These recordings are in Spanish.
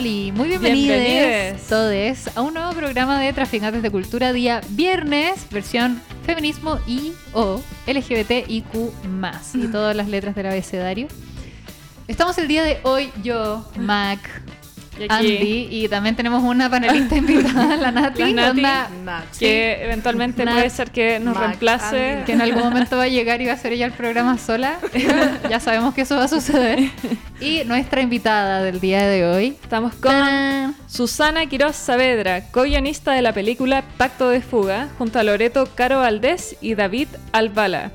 Oli, muy bienvenidos todos a un nuevo programa de Traficantes de Cultura día viernes, versión feminismo y o LGBTIQ+, y todas las letras del abecedario. Estamos el día de hoy yo, Mac, Y Andy, y también tenemos una panelista invitada, la Nati, La Nati. onda, que eventualmente Nat, puede ser que nos Max, reemplace. Andy. que en algún momento va a llegar y va a hacer ella el programa sola. ya sabemos que eso va a suceder. Y nuestra invitada del día de hoy, Estamos con ¡Tarán! Susana Quiroz Saavedra, co-guionista de la película Pacto de Fuga, junto a Loreto Caro Valdés y David Albala.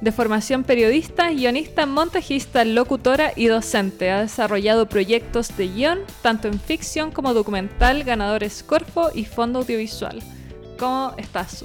De formación periodista, guionista, montajista, locutora y docente. Ha desarrollado proyectos de guion, tanto en ficción como documental, ganadores Corfo y Fondo Audiovisual. ¿Cómo estás?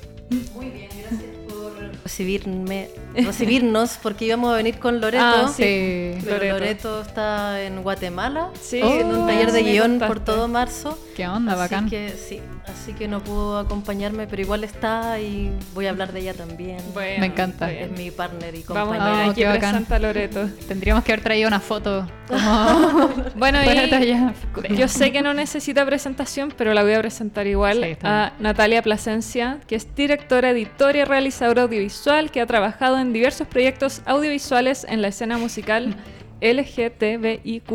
Muy bien, gracias por recibirme, recibirnos porque íbamos a venir con Loreto. Ah, sí. Pero Loreto. Loreto. está en Guatemala, Sí, haciendo un taller de guion por todo marzo. ¿Qué onda, bacán? Así que sí, así que no pudo acompañarme, pero igual está y voy a hablar de ella también. Bueno, Me encanta. es mi partner y Vamos compañera. a Oh, qué presenta Loreto. Tendríamos que haber traído una foto como Bueno, y yo sé que no necesita presentación, pero la voy a presentar igual Sí, a Natalia Plasencia, que es directora, editora y realizadora audiovisual, que ha trabajado en diversos proyectos audiovisuales en la escena musical LGTBIQ+,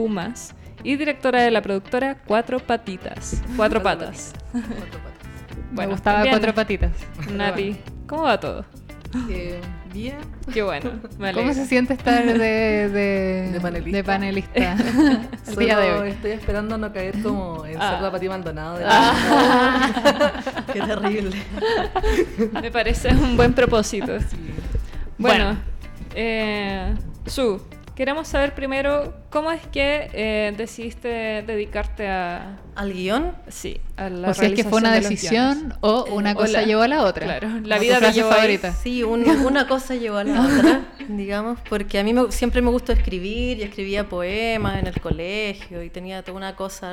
y directora de la productora Cuatro Patitas. Cuatro Patas. Cuatro patas. Me Bueno, gustaba también, cuatro patitas. Nati, ¿cómo va todo? Eh, bien. Qué bueno, me ¿Cómo se siente estar de, de, De panelista. de panelista el Solo día de hoy? estoy esperando no caer como en Ah. ser la Pati Maldonado. de Qué terrible. Me parece un buen propósito. Sí. Bueno, Bueno. eh, Su, queremos saber primero cómo es que eh, decidiste dedicarte a, ¿Al guion? sí, a la O si es que fue una de decisión o una Eh, cosa o la- llevó a la otra. claro, la vida frase llevó ahí. favorita. Sí, un- una cosa llevó a la otra, digamos, porque a mí me- siempre me gustó escribir y escribía poemas en el colegio y tenía toda una cosa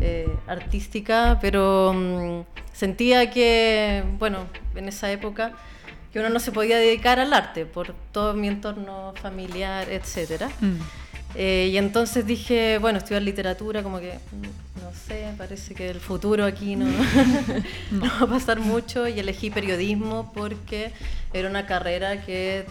eh, artística, pero mm, sentía que, bueno, en esa época, que uno no se podía dedicar al arte por todo mi entorno familiar, etcétera. Mm. Eh, y entonces dije, bueno, estudiar literatura, como que, mm, no sé, parece que el futuro aquí no, no va a pasar mucho. Y elegí periodismo porque era una carrera que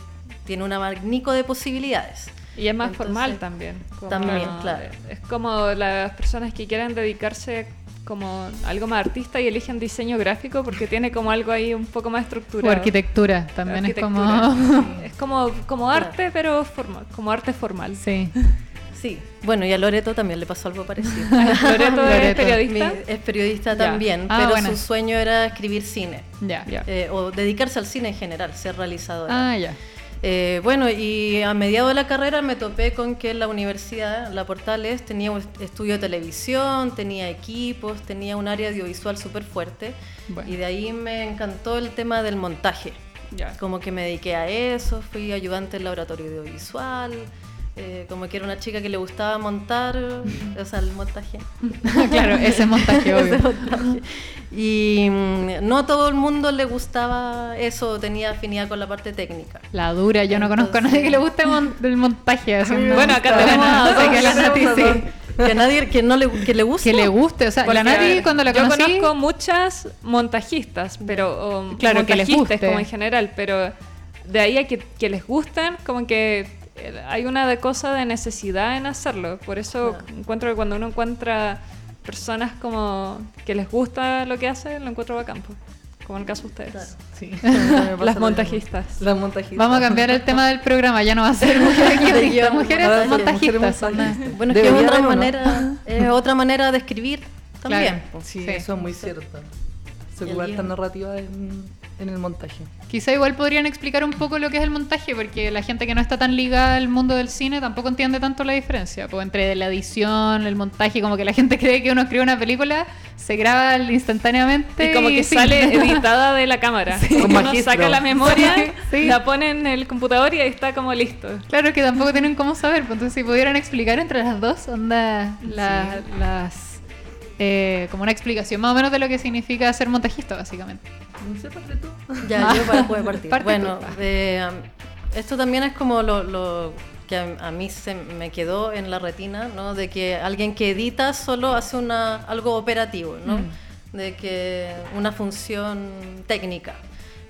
tiene un abanico de posibilidades. Y es más Entonces, formal también. como- también, claro. Es como las personas que quieren dedicarse como algo más artista y eligen diseño gráfico porque tiene como algo ahí un poco más O estructurado. arquitectura, también es como... Es como, como arte, pero formal, como arte formal. sí. Sí, bueno, y a Loreto también le pasó algo parecido. Loreto es periodista. Mi- es periodista también, Ah, pero buena. su sueño era escribir cine. Ya. Ya. eh, o dedicarse al cine en general, ser realizadora. Ah, ya. Eh, bueno, y a mediados de la carrera me topé con que la universidad, la Portales, tenía un estudio de televisión, tenía equipos, tenía un área audiovisual súper fuerte. Bueno. Y de ahí me encantó el tema del montaje. Ya. Como que me dediqué a eso, fui ayudante en laboratorio audiovisual, eh, como que era una chica que le gustaba montar, o sea, el montaje. claro, ese montaje, obvio. Ese montaje. Y mm, no a todo el mundo le gustaba eso, tenía afinidad con la parte técnica. La dura, yo no conozco a nadie que le guste mon- el montaje. Bueno, acá tenemos a que la Nati sí. Que a nadie que no le, que le guste. Que le guste, o sea, la Porque, a Nati cuando la yo conocí... conozco muchas montajistas, pero Claro, que les montajistas guste. como en general, pero de ahí a que, que les gusten, como que hay una de cosa de necesidad en hacerlo. Por eso encuentro que cuando uno encuentra personas como que les gusta lo que hacen, lo encuentro bacán, pues, como en el caso de ustedes. Claro. Sí. Las montajistas. Las montajistas. Vamos a cambiar el tema del programa, ya no va a ser mujeres guionistas, mujeres montajistas. mujeres onda. montajistas. Bueno, es que es otra manera, otra manera de escribir también. Claro. Sí, Sí. eso es muy cierto. Se ocupa esta narrativa en, en el montaje. Quizá igual podrían explicar un poco lo que es el montaje, porque la gente que no está tan ligada al mundo del cine tampoco entiende tanto la diferencia. Pues entre la edición, el montaje, como que la gente cree que uno escribe una película, se graba instantáneamente. Y como que sale editada de la cámara. Como Con uno magistro. saca la memoria, Sí. la pone en el computador y ahí está como listo. Claro que tampoco tienen cómo saber, pues entonces si pudieran explicar entre las dos, onda, la- las... eh, como una explicación más o menos de lo que significa ser montajista, básicamente. No sé, parte tú. Ya, yo para poder partir. Parte bueno, tú. eh, esto también es como lo, lo- que a, a mí se me quedó en la retina, ¿no? De que alguien que edita solo hace una, algo operativo, ¿no? De que una función técnica.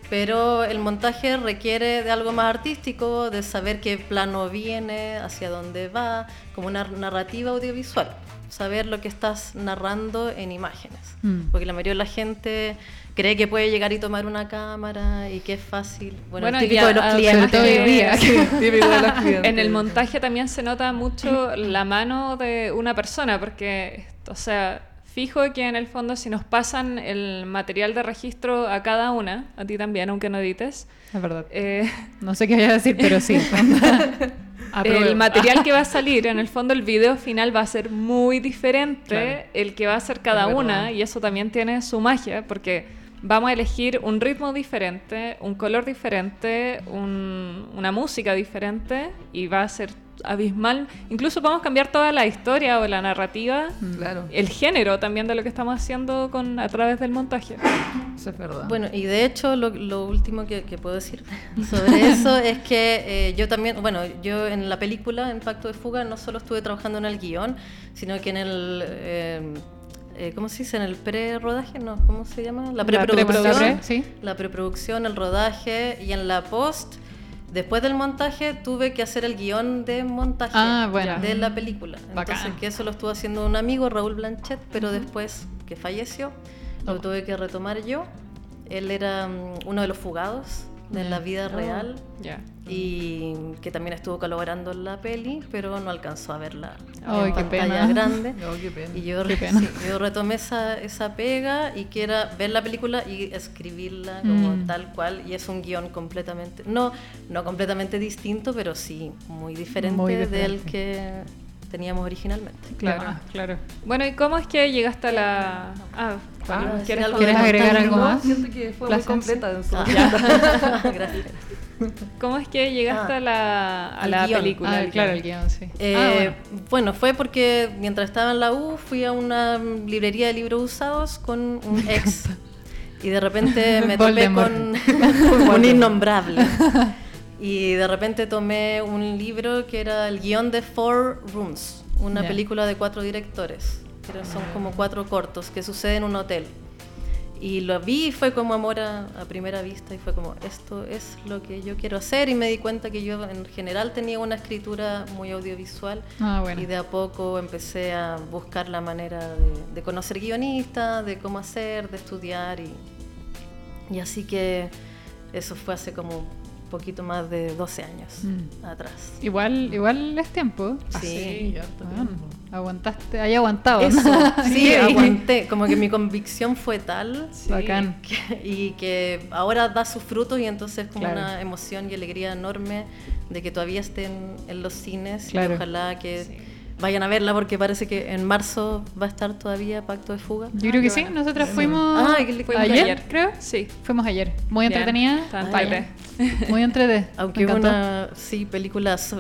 Pero el montaje requiere de algo más artístico, de saber qué plano viene, hacia dónde va, como una narrativa audiovisual. Saber lo que estás narrando en imágenes. Mm. Porque la mayoría de la gente cree que puede llegar y tomar una cámara y que es fácil. Bueno, Bueno, el típico y de los a- clientes. sobre todo hoy día. Típico de los clientes. En el montaje también se nota mucho la mano de una persona, porque, o sea, fijo que en el fondo si nos pasan el material de registro a cada una, a ti también, aunque no edites, Es verdad. eh, No sé qué voy a decir, pero sí. El material que va a salir, en el fondo el video final va a ser muy diferente Claro. el que va a hacer cada Es una, verdad. y eso también tiene su magia, porque vamos a elegir un ritmo diferente, un color diferente, un- una música diferente, y va a ser abismal. Incluso podemos cambiar toda la historia o la narrativa, Claro, el género también de lo que estamos haciendo con, a través del montaje. eso es verdad. Bueno, y de hecho lo, lo último que, que puedo decir sobre eso es que eh, yo también, bueno, yo en la película, en Pacto de Fuga, no solo estuve trabajando en el guion, sino que en el, eh, eh, ¿cómo se dice? En el pre-rodaje, ¿no? ¿Cómo se llama? La La preproducción. preproducción, sí. La preproducción, el rodaje y en la post. Después del montaje tuve que hacer el guion de montaje Ah, bueno. de la película. Bacán. Entonces, que eso lo estuvo haciendo un amigo, Raúl Blanchet, pero después que falleció, lo Oh. tuve que retomar yo. Él era mm, uno de los fugados de la vida real Ya. y que también estuvo colaborando en la peli, pero no alcanzó a verla Ay, en qué pantalla pena. grande. No, qué pena. Y yo, Qué re- pena. sí, yo retomé esa, esa pega y que era ver la película y escribirla como Mm. tal cual. Y es un guion completamente, no, no completamente distinto, pero sí muy diferente, Muy del que teníamos originalmente. Claro, Ah. claro. Bueno, ¿y cómo es que llegaste a la... Ah, Ah, bueno, ¿quieres algo ¿Quieres de agregar algo más? Siento que fue muy completa en su Ah, Gracias. ¿Cómo es que llegaste Ah, a la, a la guion. película? Ah, claro, guion? el guion, sí. Eh, Ah, bueno. bueno. fue porque mientras estaba en la U fui a una librería de libros usados con un ex y de repente me topé Voldemort. con un innombrable. Y de repente tomé un libro que era el guion de Four Rooms, una Ya. película de cuatro directores, que son como cuatro cortos que suceden en un hotel. Y lo vi y fue como amor a, a primera vista y fue como, esto es lo que yo quiero hacer y me di cuenta que yo en general tenía una escritura muy audiovisual Ah, bueno. y de a poco empecé a buscar la manera de, de conocer guionistas, de cómo hacer, de estudiar y, y así que eso fue hace como poquito más de 12 años Mm. atrás. Igual, igual es tiempo. Sí. Sí, ya está Bueno, aguantaste, hay aguantado. Eso, sí, aguanté, como que mi convicción fue tal Bacán. que- y que ahora da sus frutos y entonces como Claro. una emoción y alegría enorme de que todavía estén en los cines Claro. y ojalá que vayan a verla porque parece que en marzo va a estar todavía Pacto de Fuga. Yo creo que sí, bueno. nosotras fuimos Ah, Fuimos ayer, ayer. creo. Sí. Fuimos ayer. Muy Bien. entretenida. Ah. Muy entretenida. Aunque Me hubo una, sí, películas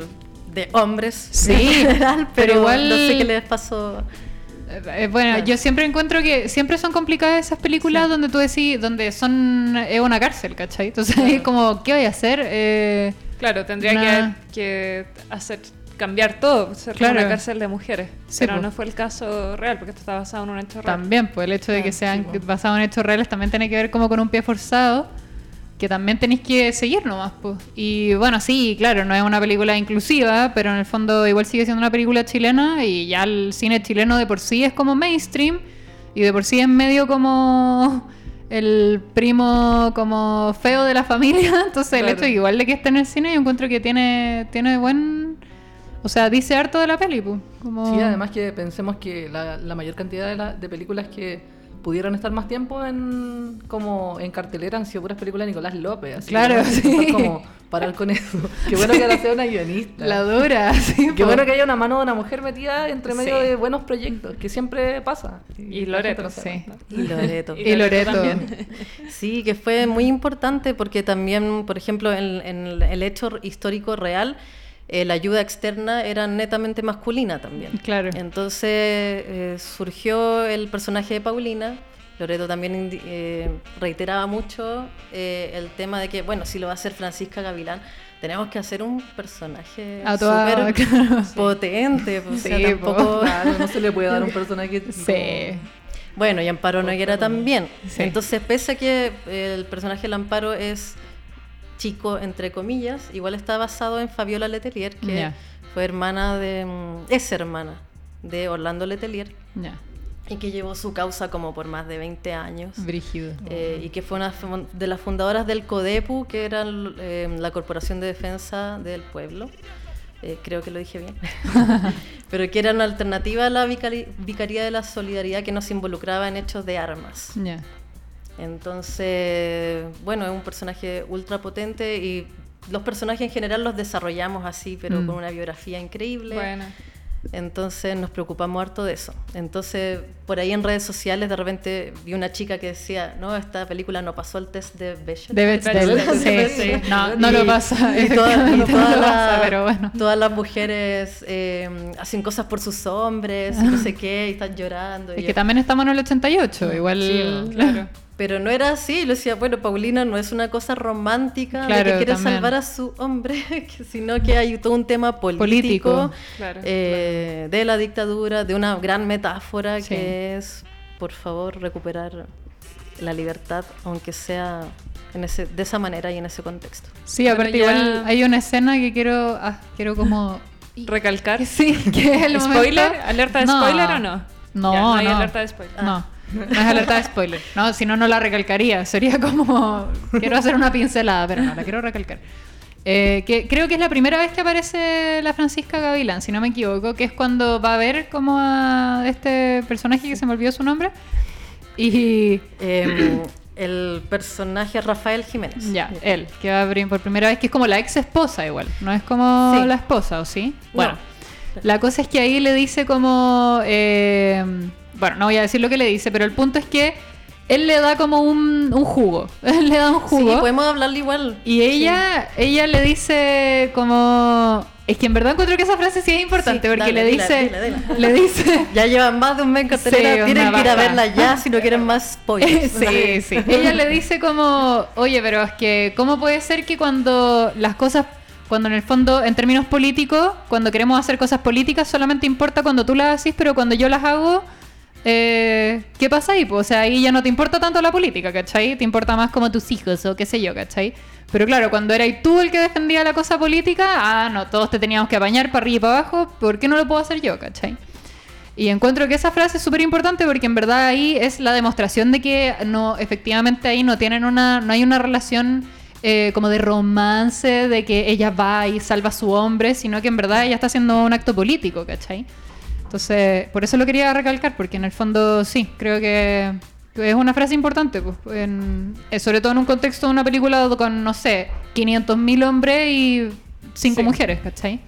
de hombres Sí, en general, pero pero, igual- no sé qué les pasó. Eh, eh, bueno, Claro. yo siempre encuentro que siempre son complicadas esas películas Sí. donde tú decís, donde son es una cárcel, ¿cachai? Entonces es como, ¿qué voy a hacer? Eh, Claro, tendría Una- que, que hacer cambiar todo, ser Claro. una cárcel de mujeres. Sí, pero no fue el caso real, porque esto está basado en un hecho real. también, pues el hecho de que Ah, sean sí, basados en hechos reales también tiene que ver como con un pie forzado, que también tenéis que seguir nomás, pues. Y bueno, sí, claro, no es una película inclusiva, pero en el fondo igual sigue siendo una película chilena y ya el cine chileno de por sí es como mainstream y de por sí es medio como el primo como feo de la familia, entonces el hecho igual de que esté en el cine yo encuentro que tiene tiene buen o sea, dice harto de la peli, pues. Como... Sí, además que pensemos que la, la mayor cantidad de, la- de películas que pudieron estar más tiempo en como en cartelera han sido puras películas de Nicolás López. Así Claro, que sí. como parar con eso. Qué bueno que ahora sea una guionista. La dura, sí. Qué bueno que haya una mano de una mujer metida entre medio Sí. de buenos proyectos, que siempre pasa. Y Loreto, no sí. Y Loreto. Y Loreto. también. Sí, que fue muy importante porque también, por ejemplo, en, en el hecho histórico real, eh, la ayuda externa era netamente masculina también. Claro. Entonces eh, surgió el personaje de Paulina, Loreto también eh, reiteraba mucho el tema de que, bueno, si lo va a hacer Francisca Gavilán, tenemos que hacer un personaje súper claro. potente. pues, o sea, Sí, tampoco... Claro, no se le puede dar un personaje Sí. Bueno, y Amparo Noguera también. Sí. Entonces, pese a que el personaje del Amparo es chico, entre comillas, igual está basado en Fabiola Letelier, que fue hermana de. mm, es hermana de Orlando Letelier Ya, y que llevó su causa como por más de 20 años. brígido. eh, y que fue una de las fundadoras del CODEPU, que era eh, la Corporación de Defensa del Pueblo. Eh, creo que lo dije bien. Pero que era una alternativa a la Vicaría de la Solidaridad que nos involucraba en hechos de armas. Ya. Entonces, bueno, es un personaje ultra potente y los personajes en general los desarrollamos así, pero Mm. con una biografía increíble. Bueno. Entonces nos preocupamos harto de eso. Entonces, por ahí en redes sociales de repente vi una chica que decía, no, esta película no pasó el test de Bechdel. De Bechdel, sí, sí. No, no lo pasa. y todas, lo las- pasa, pero bueno. todas las mujeres eh, hacen cosas por sus hombres no sé qué, y están llorando. y Es yo- que también estamos en el 88, igual. Sí, Claro. Pero no era así, lo decía, bueno, Paulina no es una cosa romántica Claro, de que quiere también. salvar a su hombre, sino que hay todo un tema político, Político. Claro, eh, de la dictadura, de una gran metáfora Sí. que es, por favor, recuperar la libertad, aunque sea en ese, de esa manera y en ese contexto. Sí, Bueno, aparte ya- igual hay una escena que quiero, ah, quiero como... Recalcar. Sí, que es el ¿Spoiler? momento- ¿Alerta de No. spoiler o no? No, Ya, hay no. alerta de spoiler. No, no es alerta de spoiler. No, si no, no la recalcaría. Sería como... Quiero hacer una pincelada, pero no, la quiero recalcar. Eh, que creo que es la primera vez que aparece la Francisca Gavilán, si no me equivoco, que es cuando va a ver como a este personaje que se me olvidó su nombre. Y Eh, el personaje Rafael Jiménez. ya, él, que va a abrir por primera vez, que es como la ex esposa igual, no es como Sí. la esposa, ¿o sí? Bueno, No. la cosa es que ahí le dice como... eh, bueno, no voy a decir lo que le dice, pero el punto es que él le da como un, un jugo. Él le da un jugo. Sí, podemos hablarle igual. Y ella, ella le dice como... Es que en verdad encuentro que esa frase sí es importante, Sí, porque dale, le dice... dila, dila. Le dice... Ya llevan más de un mes en cartelera, Sí, tienen que ir a verla ya si no quieren más spoilers. sí, sí. Ella le dice como, oye, pero es que, ¿cómo puede ser que cuando las cosas, cuando en el fondo, en términos políticos, cuando queremos hacer cosas políticas, solamente importa cuando tú las haces, pero cuando yo las hago, eh, ¿qué pasa ahí? Pues, o sea, ahí ya no te importa tanto la política, ¿cachai? Te importa más como tus hijos o qué sé yo, ¿cachai? Pero claro, cuando eras tú el que defendía la cosa política, ah, no, todos te teníamos que apañar para arriba y para abajo, ¿por qué no lo puedo hacer yo, ¿cachai? Y encuentro que esa frase es súper importante porque en verdad ahí es la demostración de que no, efectivamente ahí no tienen una, no hay una relación eh, como de romance, de que ella va y salva a su hombre, sino que en verdad ella está haciendo un acto político, ¿cachai? Entonces, por eso lo quería recalcar, porque en el fondo sí, creo que es una frase importante, pues, en- eh, sobre todo en un contexto de una película con, no sé, 500.000 hombres y 5 Sí. mujeres, ¿cachai?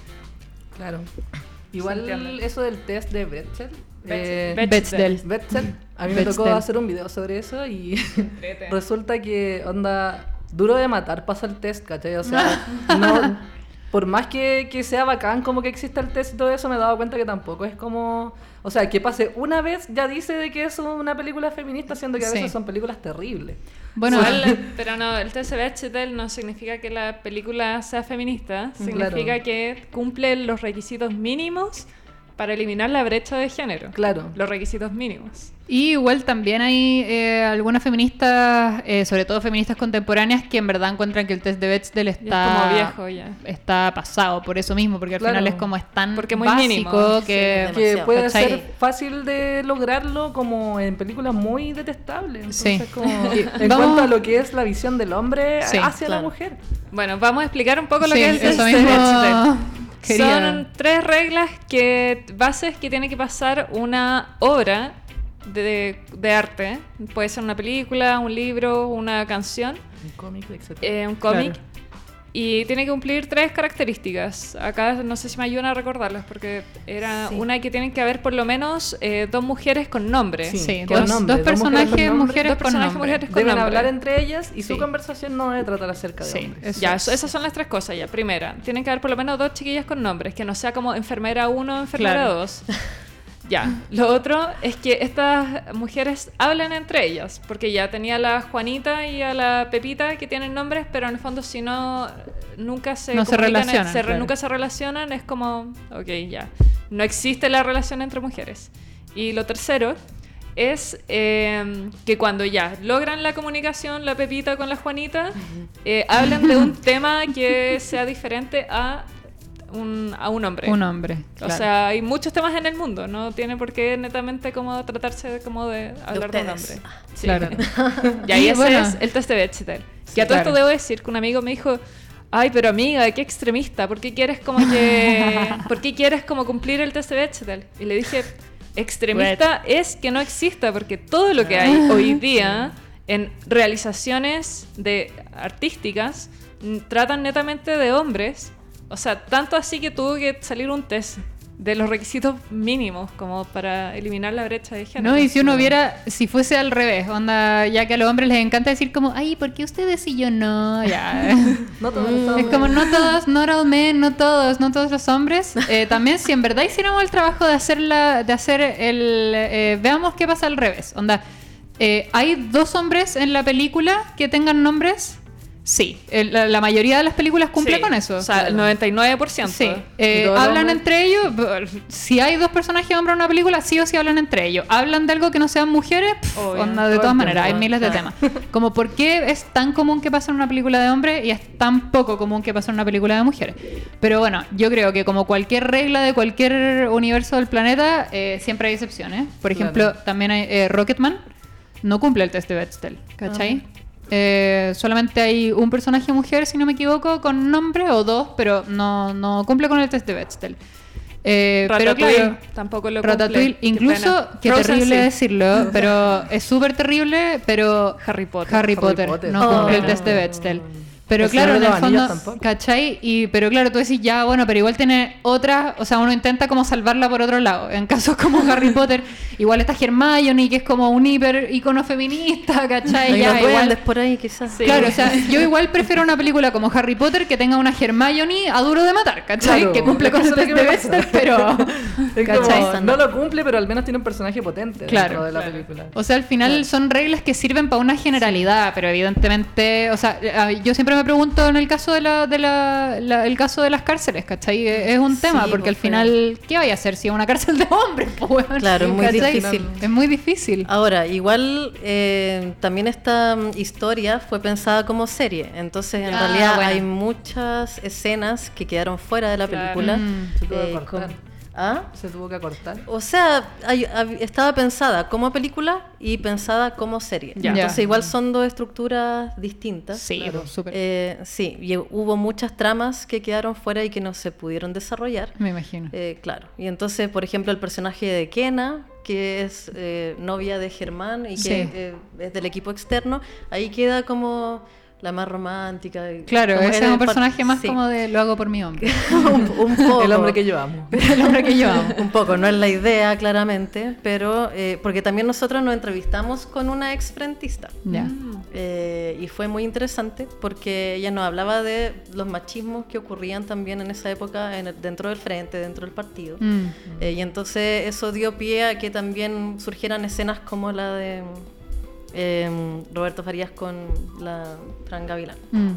Claro. Igual eso del test de Bechdel. eh, Bechdel. Bechdel. Bechdel. A mí me tocó Bechdel. hacer un video sobre eso y resulta que onda duro de matar pasa el test, ¿cachai? O sea, no, por más que, que sea bacán como que exista el test y todo eso, me he dado cuenta que tampoco es como... O sea, que pase una vez ya dice de que es una película feminista, siendo que a Sí. veces son películas terribles. Bueno, Igual, pero no, el Bechdel no significa que la película sea feminista, significa Claro. que cumple los requisitos mínimos para eliminar la brecha de género. Claro. Los requisitos mínimos. Y igual también hay eh, algunas feministas, eh, sobre todo feministas contemporáneas, que en verdad encuentran que el test de Bechdel Ya está es como viejo ya. está pasado por eso mismo, porque al Claro. final es como es tan Porque muy básico mínimo. que Sí, Que puede ¿cachai? ser fácil de lograrlo como en películas muy detestables. Sí. Como, en vamos- cuanto a lo que es la visión del hombre Sí, hacia la mujer. Bueno, vamos a explicar un poco lo Sí, que es el test de Bechdel. Quería- Son tres reglas que bases que tiene que pasar una obra de, de arte. Puede ser una película, un libro, una canción, Un cómic, etc. eh, un cómic. Claro. Y tiene que cumplir tres características. Acá no sé si me ayudan a recordarlas porque era Sí. una que tienen que haber por lo menos eh, dos mujeres con nombre. Sí, Sí, con dos, nombre, dos dos mujeres personajes, con dos con personajes, nombre. mujeres con Deben nombre. hablar entre ellas y Sí. su conversación no debe tratar acerca de Sí, hombres. eso Ya, es. esas son las tres cosas ya. Primera, tienen que haber por lo menos dos chiquillas con nombres, que no sea como enfermera 1 o enfermera Claro. 2. Ya, lo otro es que estas mujeres hablan entre ellas, porque ya tenía a la Juanita y a la Pepita que tienen nombres, pero en el fondo si no, nunca se, No se relacionan, se re- claro. nunca se relacionan, es como, ok, ya, no existe la relación entre mujeres. Y lo tercero es eh, que cuando ya logran la comunicación, la Pepita con la Juanita, eh, hablan de un tema que sea diferente a un, a un hombre. Un hombre. O sea, hay muchos temas en el mundo, no tiene por qué netamente como tratarse de, como de hablar de, un hombre. Sí. Claro. Y ahí Y ese bueno. es el test de Bechdel. Que a todo claro. esto debo decir que un amigo me dijo, ay, pero amiga, qué extremista, ¿por qué quieres como que, por qué quieres como cumplir el test de Bechdel? Y le dije, extremista es que no exista, porque todo lo que hay hoy día en realizaciones de artísticas tratan netamente de hombres. O sea, tanto así que tuvo que salir un test de los requisitos mínimos como para eliminar la brecha de género. No, y si uno viera, si fuese al revés, onda, ya que a los hombres les encanta decir como, ay, ¿por qué ustedes y yo no? Ya. No todos los Es como no todos, not all men, no todos, no todos los hombres. Eh, también si en verdad hiciéramos el trabajo de hacer la, de hacer el, eh, veamos qué pasa al revés. Onda, eh, hay dos hombres en la película que tengan nombres. Sí, el- la, la mayoría de las películas cumple Sí, con eso. O sea, el 99%. Sí, eh, hablan hombres- entre ellos. Si hay dos personajes hombres en una película, sí o sí hablan entre ellos. Hablan de algo que no sean mujeres, pf, Obvio, onda, de todas maneras, hay miles de claro. temas. Como por qué es tan común que pase en una película de hombres y es tan poco común que pase en una película de mujeres. Pero bueno, yo creo que como cualquier regla de cualquier universo del planeta, eh, siempre hay excepciones. Por ejemplo, Claro. también hay eh, Rocketman, no cumple el test de Bechdel, ¿cachai? Eh, solamente hay un personaje mujer, si no me equivoco, con nombre o dos, pero no, no cumple con el test de Bechdel. Eh, pero claro, tampoco lo cumple. Ratatouille, incluso, qué terrible sí. decirlo, pero es súper terrible, pero Harry Potter. Harry Harry Potter, Potter. no Oh. cumple el test de Bechdel. Pero El claro, en el fondo, tampoco. ¿cachai? Y, pero claro, tú decís, ya, bueno, pero igual tiene otras, o sea, uno intenta como salvarla por otro lado. En casos como Harry Potter, igual está Hermione, que es como un hiper icono feminista, ¿cachai? Hay Ya, igual, por ahí quizás. Sí. Claro, o sea, yo igual prefiero una película como Harry Potter que tenga una Hermione a duro de matar, ¿cachai? Claro, que cumple con el test de Bechdel, pero... Como, no lo cumple, pero al menos tiene un personaje potente Claro. dentro de la Claro. película. O sea, al final son reglas que sirven para una generalidad, pero evidentemente, o sea, a- yo siempre me pregunto en el caso de la, de la, la- el caso de las cárceles, ¿cachai? Es un tema, Sí, porque al pues, final, ¿qué vaya a hacer si es una cárcel de hombres? pues? Claro, es muy ¿Cachai? difícil. Es muy difícil. Ahora, igual eh, también esta mm, historia fue pensada como serie, entonces en Ah, realidad bueno. hay muchas escenas que quedaron fuera de la Claro. película. Mm. Eh, ¿Ah? Se tuvo que cortar. O sea, estaba pensada como película y pensada como serie. Ya. Entonces Ya. igual son dos estructuras distintas. Sí, claro. pues, súper. Eh, sí, y hubo muchas tramas que quedaron fuera y que no se pudieron desarrollar. me imagino. Eh, claro. Y entonces, por ejemplo, el personaje de Kena, que es eh, novia de Germán y que Sí. eh, es del equipo externo, ahí queda como la más romántica. Claro, ese es un personaje más sí. como de lo hago por mi hombre. un, un poco. El hombre que yo amo. el hombre que yo amo. Un poco, no es la idea claramente, pero eh, porque también nosotros nos entrevistamos con una ex frentista. Ya. Eh, y fue muy interesante porque ella nos hablaba de los machismos que ocurrían también en esa época en el- dentro del frente, dentro del partido. Mm. Eh, y entonces eso dio pie a que también surgieran escenas como la de eh, Roberto Farías con la Fran Gavilán. Mm.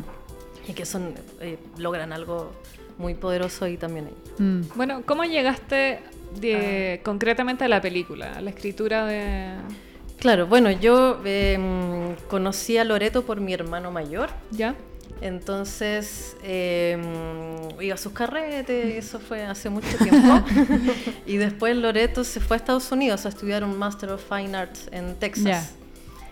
Y que son eh, logran algo muy poderoso ahí también. ahí. Mm. Bueno, ¿cómo llegaste de- concretamente a la película, a la escritura de... Claro, bueno, yo eh, conocí a Loreto por mi hermano mayor. ¿Ya? Entonces eh, iba a sus carretes, y eso fue hace mucho tiempo. y después Loreto se fue a Estados Unidos a estudiar un Master of Fine Arts en Texas. Ya.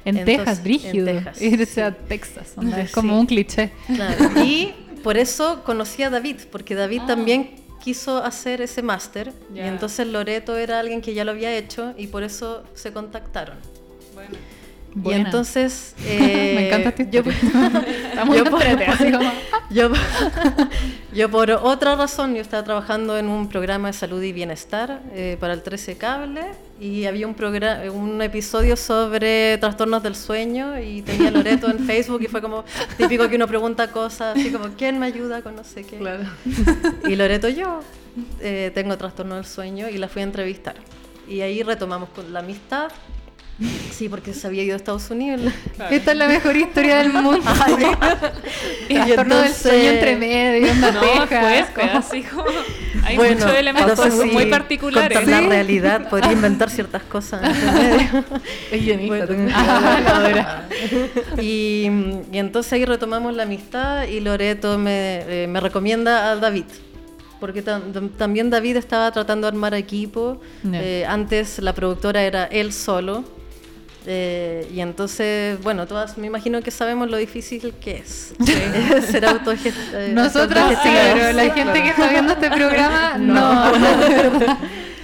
En Entonces, Texas, en brígido. Texas, Irse a. Texas. onda, Es Sí. como un cliché. Claro. Y por eso conocí a David, porque David Ah. también quiso hacer ese máster. Y entonces Loreto era alguien que ya lo había hecho y por eso se contactaron. Bueno. Y Buena. entonces... Me eh, encanta esta yo, yo por- yo, yo por otra razón, yo estaba trabajando en un programa de salud y bienestar eh, para el 13 Cable y había un, un episodio sobre trastornos del sueño y tenía Loreto en Facebook y fue como típico que uno pregunta cosas así como ¿quién me ayuda con no sé qué? Claro. Y Loreto yo eh, tengo trastorno del sueño y la fui a entrevistar. y ahí retomamos con la amistad. Sí, porque se había ido a Estados Unidos. Claro. Esta es la mejor historia del mundo. Y El trastorno del entonces- sueño entre medio, onda No, pues, como- así como. Hay Bueno, muchos elementos entonces muy sí, particulares. contar la realidad, podría inventar ciertas cosas. Es guionista, Bueno. Ah, y, y entonces ahí retomamos la amistad y Loreto me, eh, me recomienda a David. Porque tam- tam- también David estaba tratando de armar equipo. Ya. Eh, antes la productora era él solo. Eh, y entonces, bueno, todas me imagino que sabemos lo difícil que es ser autogest- Nosotras sí, pero la gente que está viendo este programa, no.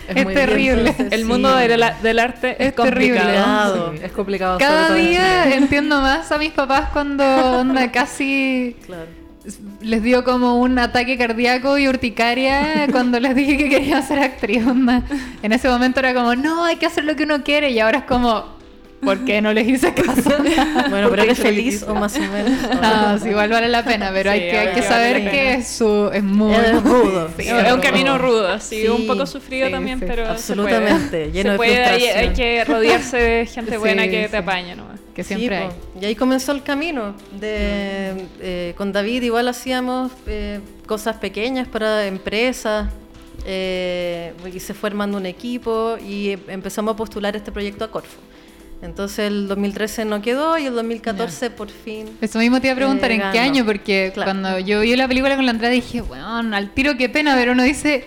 Es terrible. entonces, El sí. mundo del, del arte es, Es terrible. complicado. Sí, es complicado. Cada día entiendo más a mis papás cuando onda casi Claro. les dio como un ataque cardíaco y urticaria cuando les dije que quería ser actriz. onda. En ese momento era como, no, hay que hacer lo que uno quiere. Y ahora es como, ¿por qué no les hice caso? Bueno, pero eres feliz o más o menos. No, sí, igual vale la pena, pero hay que, hay que saber que es, su, es muy... Es rudo. Sí, es un camino rudo, sí, Sí, un poco sufrido sí, también, sí, pero absolutamente, se puede. lleno Se de puede, hay, frustración. hay que rodearse de gente Sí, buena que sí. te apaña nomás. Que siempre Sí, hay. Y ahí comenzó el camino. De, eh, con David igual hacíamos eh, cosas pequeñas para empresas. eh, y se fue armando un equipo y eh, empezamos a postular este proyecto a Corfo. Entonces el 2013 no quedó y el 2014 por fin. Eso mismo te iba a preguntar Eh, en qué ganó. año, porque Claro. cuando yo vi la película con la Andrea dije, bueno, al tiro qué pena, pero uno dice,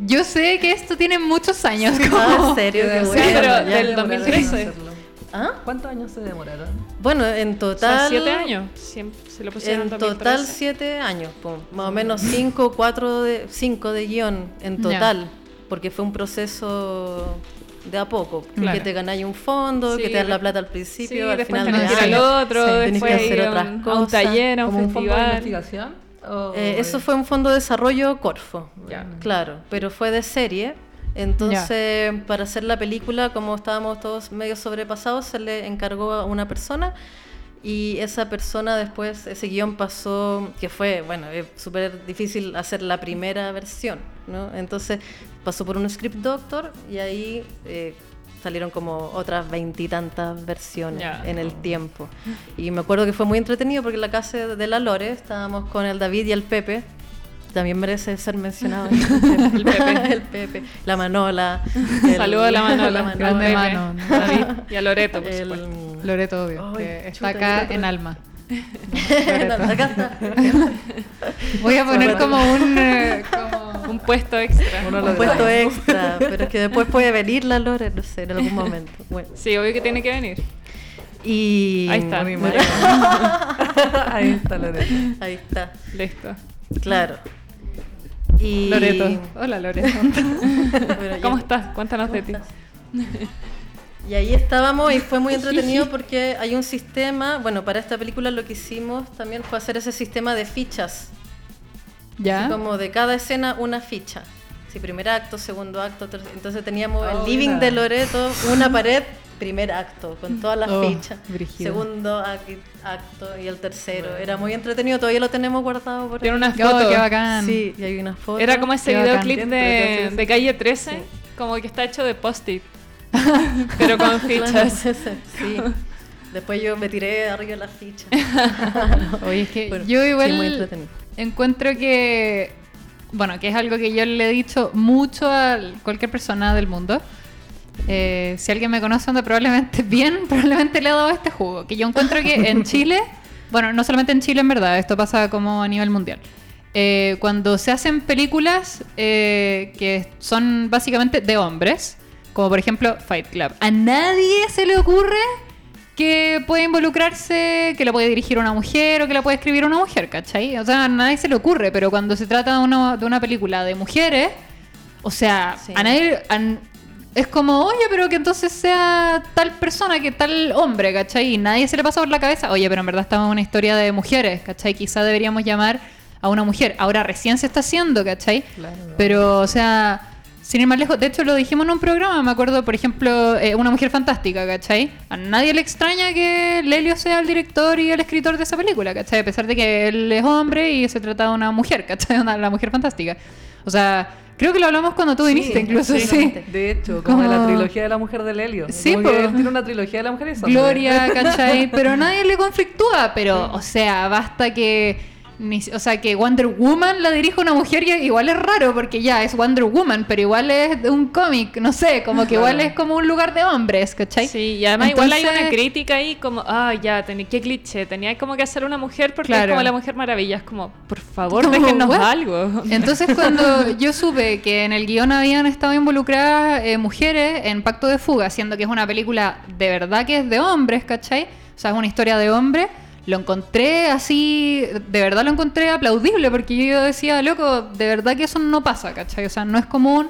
yo sé que esto tiene muchos años. Como- en serio, qué Sí, pero del demoraron 2013. en hacerlo. ¿Ah? ¿Cuántos años se demoraron? Bueno, en total. siete años. Siem- se lo pusieron En 2013. total siete años, po. más o menos cinco, cuatro de, cinco de guion en total, porque fue un proceso de a poco, Claro. que te ganáis un fondo, Sí, que te dan la plata al Sí, principio, al final tenés que ir al otro, Sí, tenés que hacer otras un, a un taller, a un ¿Como un fondo de festival. investigación? ¿O- Eh, eso fue un fondo de desarrollo Corfo, claro, pero fue de serie. Entonces, para hacer la película, como estábamos todos medio sobrepasados, se le encargó a una persona y esa persona después, ese guion pasó, que fue, bueno, es súper difícil hacer la primera versión, ¿no? Entonces pasó por un script doctor y ahí eh, salieron como otras veintitantas versiones Ya. en el tiempo. Y me acuerdo que fue muy entretenido porque en la casa de la Lore estábamos con el David y el Pepe. También merece ser mencionado. el Pepe. el Pepe. La Manola. el- Saludo a la Manola. Grande Pepe, mano. David y a Loreto, por el- supuesto. Loreto, obvio, Ay, que está acá Loreto. en alma. Acá está. Voy a poner como un... eh, como- Un puesto extra. Uno Un puesto extra. Pero es que después puede venir la Lore, no sé, en algún momento. Bueno. Sí, obvio que tiene que venir. Y. Ahí está. Una imagen. Ahí está Loreto. Ahí está. Listo. Claro. Y... Loreto. Hola, Loreto. Bueno, ¿Cómo ya- estás? Cuéntanos de ti. Y ahí estábamos y fue muy entretenido porque hay un sistema, bueno, para esta película lo que hicimos también fue hacer ese sistema de fichas, ¿Ya? así como de cada escena una ficha. Sí, primer acto, segundo acto, tercer- entonces teníamos Oh, el living mira. de Loreto, una pared, primer acto, con todas las Oh, fichas. brígido. Segundo ac- acto y el tercero. Era muy entretenido, todavía lo tenemos guardado por Tiene ahí. unas Oh, fotos. qué bacán. Sí, y hay una foto. Era como ese videoclip de, de calle 13, como que está hecho de post-it. pero con fichas. sí. Después yo me tiré arriba de las fichas. Oye, es que Bueno, yo sí, muy igual entretenido. Encuentro que, bueno, que es algo que yo le he dicho mucho a cualquier persona del mundo. Eh, si alguien me conoce, onda, probablemente bien, probablemente le he dado este jugo. Que yo encuentro que en Chile, bueno, no solamente en Chile en verdad, esto pasa como a nivel mundial. Eh, cuando se hacen películas eh, que son básicamente de hombres, como por ejemplo Fight Club, a nadie se le ocurre que puede involucrarse, que la puede dirigir una mujer o que la puede escribir una mujer, ¿cachai? O sea, a nadie se le ocurre, pero cuando se trata de una, de una película de mujeres, o sea, Sí. a nadie... a- es como, oye, pero que entonces sea tal persona que tal hombre, ¿cachai? Y nadie se le pasa por la cabeza, oye, pero en verdad estamos en una historia de mujeres, ¿cachai? Quizá deberíamos llamar a una mujer. Ahora recién se está haciendo, ¿cachai? Claro. Pero, o sea, sin ir más lejos, de hecho lo dijimos en un programa, me acuerdo, por ejemplo, eh, Una Mujer Fantástica, ¿cachai? A nadie le extraña que Lelio sea el director y el escritor de esa película, ¿cachai? A pesar de que él es hombre y se trata de una mujer, ¿cachai? Una, la Mujer Fantástica. O sea, Creo que lo hablamos cuando tú viniste, Sí, incluso, sí. De hecho, como de la trilogía de la mujer del helio. Sí, Como que él tiene una trilogía de la mujer y son Gloria, ¿cachai? Pero nadie le conflictúa, pero, o sea, basta que... o sea, que Wonder Woman la dirija una mujer y igual es raro porque ya es Wonder Woman, pero igual es de un cómic, no sé, como que igual es como un lugar de hombres, ¿cachai? Sí, y además igual hay una crítica ahí como, ah, ya, tenía, qué cliché, tenía como que hacer una mujer porque Claro. es como la Mujer Maravilla, es como, por favor, Como, déjennos what? algo. Entonces cuando yo supe que en el guion habían estado involucradas eh, mujeres en Pacto de Fuga, siendo que es una película de verdad que es de hombres, ¿cachai? O sea, es una historia de hombres, lo encontré así, de verdad lo encontré aplaudible, porque yo decía, loco, de verdad que eso no pasa, ¿cachai? O sea, no es común.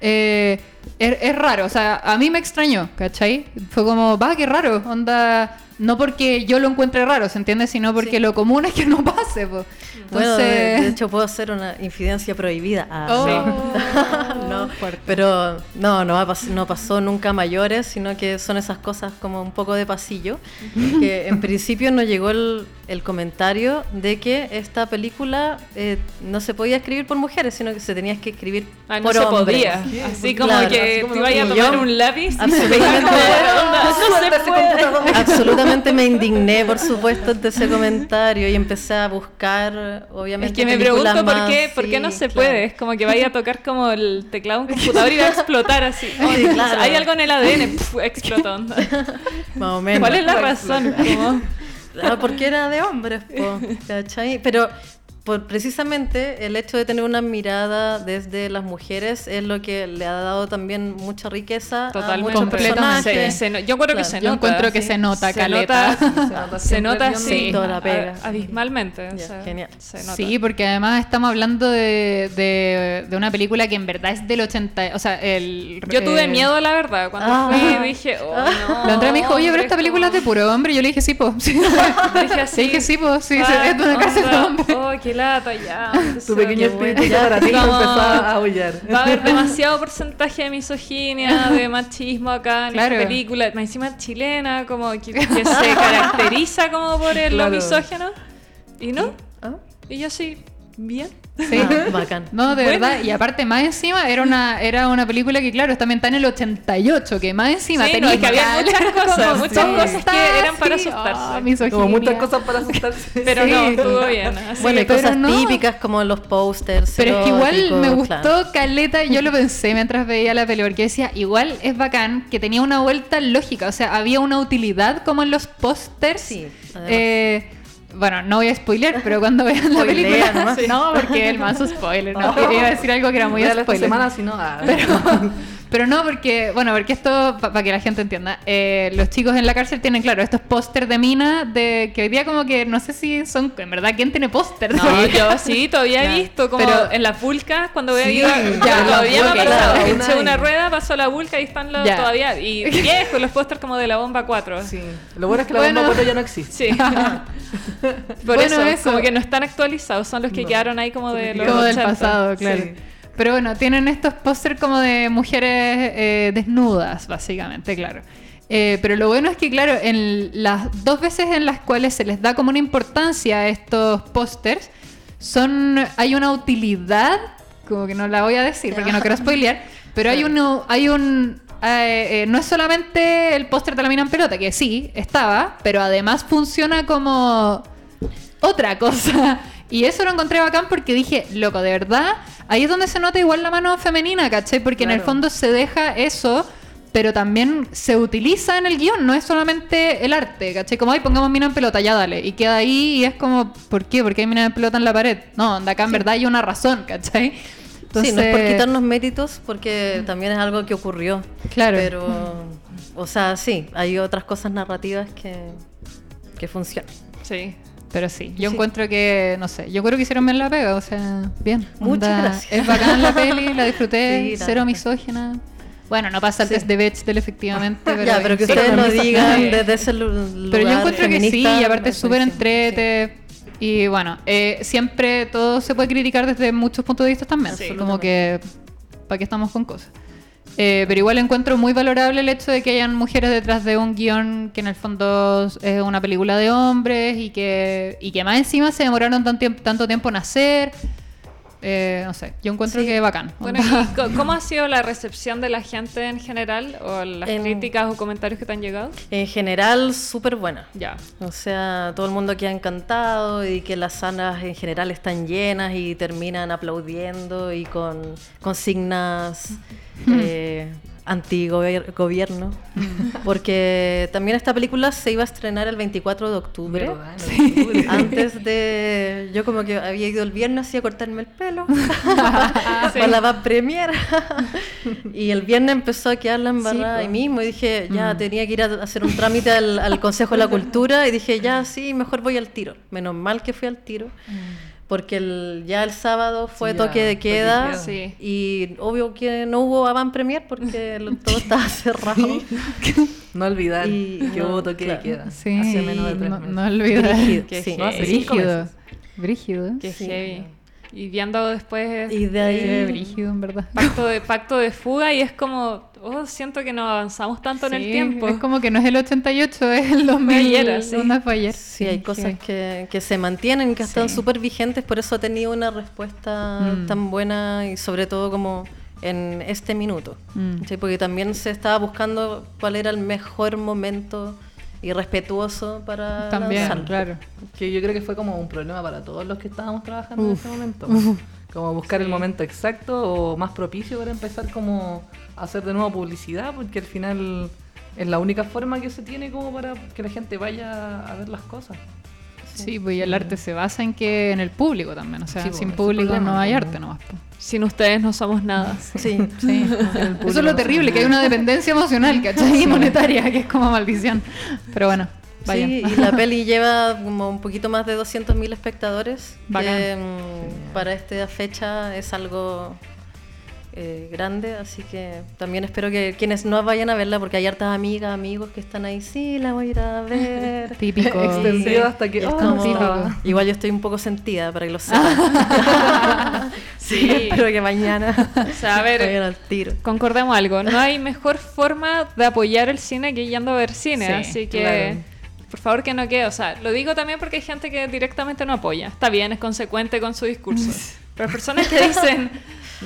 eh, es, es raro, o sea, a mí me extrañó, ¿cachai? Fue como, va, qué raro, onda, no porque yo lo encuentre raro, ¿se entiende? Sino porque Sí. lo común es que no pase, pues. Bueno, de, Entonces... de hecho puedo hacer una infidencia prohibida. Ah, Oh. no. no, pero no, no, pas- no pasó nunca a mayores, sino que son esas cosas como un poco de pasillo. que en principio nos llegó el, el comentario de que esta película eh, no se podía escribir por mujeres, sino que se tenía que escribir Ah, no por se hombres. podía. Así como Claro, que te ibas a tomar un lápiz Absolutamente. no. Absolutamente me indigné, por supuesto, ante ese comentario y empecé a buscar, obviamente. Es que me pregunto por qué, por qué no se puede. Es como que vaya a tocar como el teclado de un computador y va a explotar así. Hay algo en el ADN, explotó. Más o menos. ¿Cuál es la razón? Como- Ah, porque era de hombres, po, ¿cachai? Pero por precisamente el hecho de tener una mirada desde las mujeres es lo que le ha dado también mucha riqueza a Totalmente. muchos Completamente. personajes. Se- se no- yo encuentro que Claro. se Yo nota. encuentro que sí. se nota, se caleta. nota, Se nota se siempre nota el sí, guion. Toda la pega. a- abismalmente. o Ya, sea, genial. se nota. Sí, porque además estamos hablando de, de, de una película que en verdad es del 80. O sea, el. Yo tuve eh, miedo, la verdad. Cuando Ah. fui dije, oh, no. La Andrea me dijo, oye, pero hombre, esta película es de puro hombre. Yo le dije, sí, po. Sí. Dije así. Le dije, sí, po. Sí, Ah, es de una cárcel de onda, hombres. Oh, qué lata, ya. Tu pequeño espíritu bueno. separatista Como- empezó a aullar. Va a haber demasiado porcentaje de misoginia, de machismo acá en Claro. esta película. Encima chilena, como que, que se caracteriza como por el, lo Claro. misógino. Y no. Ah, Y yo sí, bien. Sí. ah, bacán. No, de Bueno. verdad. Y aparte, más encima, era una, era una película que, claro, también está en el 88, que más encima Sí, no, tenía es que había muchas cosas, como muchas sí. cosas que eran para asustarse. ah, Como muchas cosas para asustarse. Pero Sí. no, estuvo bien. Así Bueno, pero cosas no. típicas como los posters. Pero es que igual me gustó claro. Caleta y yo lo pensé mientras veía la peli, porque decía, igual es bacán que tenía una vuelta lógica, o sea, había una utilidad como en los pósters. Sí. Eh, bueno, no voy a spoiler, pero cuando vean la Spoilea película. Sí, No, porque el mazo spoiler, no. Iba a decir algo que era muy esta spoiler. semana, si no. ah. Pero, pero no, porque, bueno, porque esto, para que la gente entienda, eh, los chicos en la cárcel tienen, claro, estos póster de mina, de que hoy día como que no sé si son, en verdad, ¿quién tiene póster? No, yo sí, todavía he visto como Pero- en las vulcas, cuando voy a ir todavía me ha pasado. Eché una rueda, pasó la vulca y están los Ya. todavía. Y viejos los pósters como de la bomba 4. Sí. Lo bueno es que la Bueno. bomba 4 ya no existe. Sí. Por Bueno, eso, eso. como que no están actualizados, son los que No. quedaron ahí como de los como del 80. pasado, claro. Sí. Pero bueno, tienen estos póster como de mujeres eh, desnudas, básicamente, claro. Eh, pero lo bueno es que, claro, en las dos veces en las cuales se les da como una importancia a estos pósters, son, hay una utilidad, como que no la voy a decir porque no quiero spoilear, pero hay, uno, hay un... eh, eh, no es solamente el póster de la mina en pelota, que sí, estaba, pero además funciona como otra cosa. Y eso lo encontré bacán porque dije, loco, de verdad, ahí es donde se nota igual la mano femenina, ¿cachai? Porque en el Claro. fondo se deja eso, pero también se utiliza en el guion, no es solamente el arte, ¿cachai? Como, ay, pongamos mina en pelota, ya dale. Y queda ahí y es como, ¿por qué? ¿Por qué hay mina en pelota en la pared? No, de acá en verdad hay una razón, ¿cachai? Sí, no es por quitarnos méritos, porque también es algo que ocurrió. Claro. Pero, o sea, sí, hay otras cosas narrativas que, que funcionan. Sí. Pero sí, yo Sí. encuentro que, no sé, yo creo que hicieron bien la pega, o sea, bien. Muchas Onda, gracias. Es bacán la peli, la disfruté, Sí, cero misógina. Bueno, no pasa el Sí. test de Bechdel efectivamente, pero... ya, pero que ustedes lo digan desde ese lu- lugar Pero yo encuentro que sí, y aparte es súper entrete. Y bueno, eh, siempre todo se puede criticar desde muchos puntos de vista también. Como que, ¿para qué estamos con cosas? Eh, pero igual encuentro muy valorable el hecho de que hayan mujeres detrás de un guion que en el fondo es una película de hombres y que, y que más encima se demoraron tan tiemp- tanto tiempo en hacer. Eh, no sé, yo encuentro Sí. que bacán. Bueno, ¿y co- ¿cómo ha sido la recepción de la gente en general? ¿O las En- críticas o comentarios que te han llegado? En general, súper buena. Ya. O sea, todo el mundo que ha encantado y que las salas en general están llenas y terminan aplaudiendo y con consignas eh, anti-gobierno. Porque también esta película se iba a estrenar el 24 de octubre. Antes de. Yo, como que había ido el viernes así a cortarme el pelo para la van premier. y el viernes empezó a quedar la embarrada ahí mismo. Y dije, ya tenía que ir a hacer un trámite al, al Consejo de la Cultura. Y dije, ya sí, mejor voy al tiro. Menos mal que fui al tiro. Porque el- ya el sábado fue Sí, toque de toque de queda. Sí. Y obvio que no hubo avant premier porque lo- todo estaba cerrado. No olvidar Y- que no, hubo toque claro. de queda. Sí, Hace menos de tres no, meses. no olvidar. Brígido, Qué sí. No, hace Brígido. Brígido. Qué Sí. heavy. Y viendo después Y de ahí. Brígido, en verdad. pacto de, pacto de fuga y es como, oh, siento que no avanzamos tanto en el tiempo. Es como que no es el 88, es el 2000. ayer, sí. ¿Dónde fue ayer? Sí, hay cosas que, que se mantienen, que están súper vigentes, por eso ha tenido una respuesta Mm. tan buena y sobre todo como en este minuto. Mm. Sí, porque también se estaba buscando cuál era el mejor momento y respetuoso para También, lanzarlo. claro. Que yo creo que fue como un problema para todos los que estábamos trabajando en ese momento. Como buscar el momento exacto o más propicio para empezar como hacer de nuevo publicidad, porque al final es la única forma que se tiene como para que la gente vaya a ver las cosas. Sí, pues y el arte se basa en que en el público también. O sea, Sí, pues, sin ese público problema, no hay como- arte nomás. pues. Sin ustedes no somos nada. Sí. Sí. Eso es lo terrible, que hay una dependencia emocional, ¿cachai? Y monetaria, que es como maldición. Pero bueno, vaya. Sí, y la peli lleva como un poquito más de 200.000 espectadores. Que, mm, para esta fecha es algo eh, grande, así que también espero que quienes no vayan a verla, porque hay hartas amigas, amigos que están ahí, sí, la voy a ir a ver. Típico. Extendido Sí. hasta que... Oh, como- típico. Igual yo estoy un poco sentida, para que lo sepan. Sí. espero que mañana O sea, a ver, al tiro. concordemos algo. No hay mejor forma de apoyar el cine que yendo a ver cine. Sí, así que, claro. por favor, que no quede. O sea, lo digo también porque hay gente que directamente no apoya. Está bien, es consecuente con su discurso. Pero personas que dicen,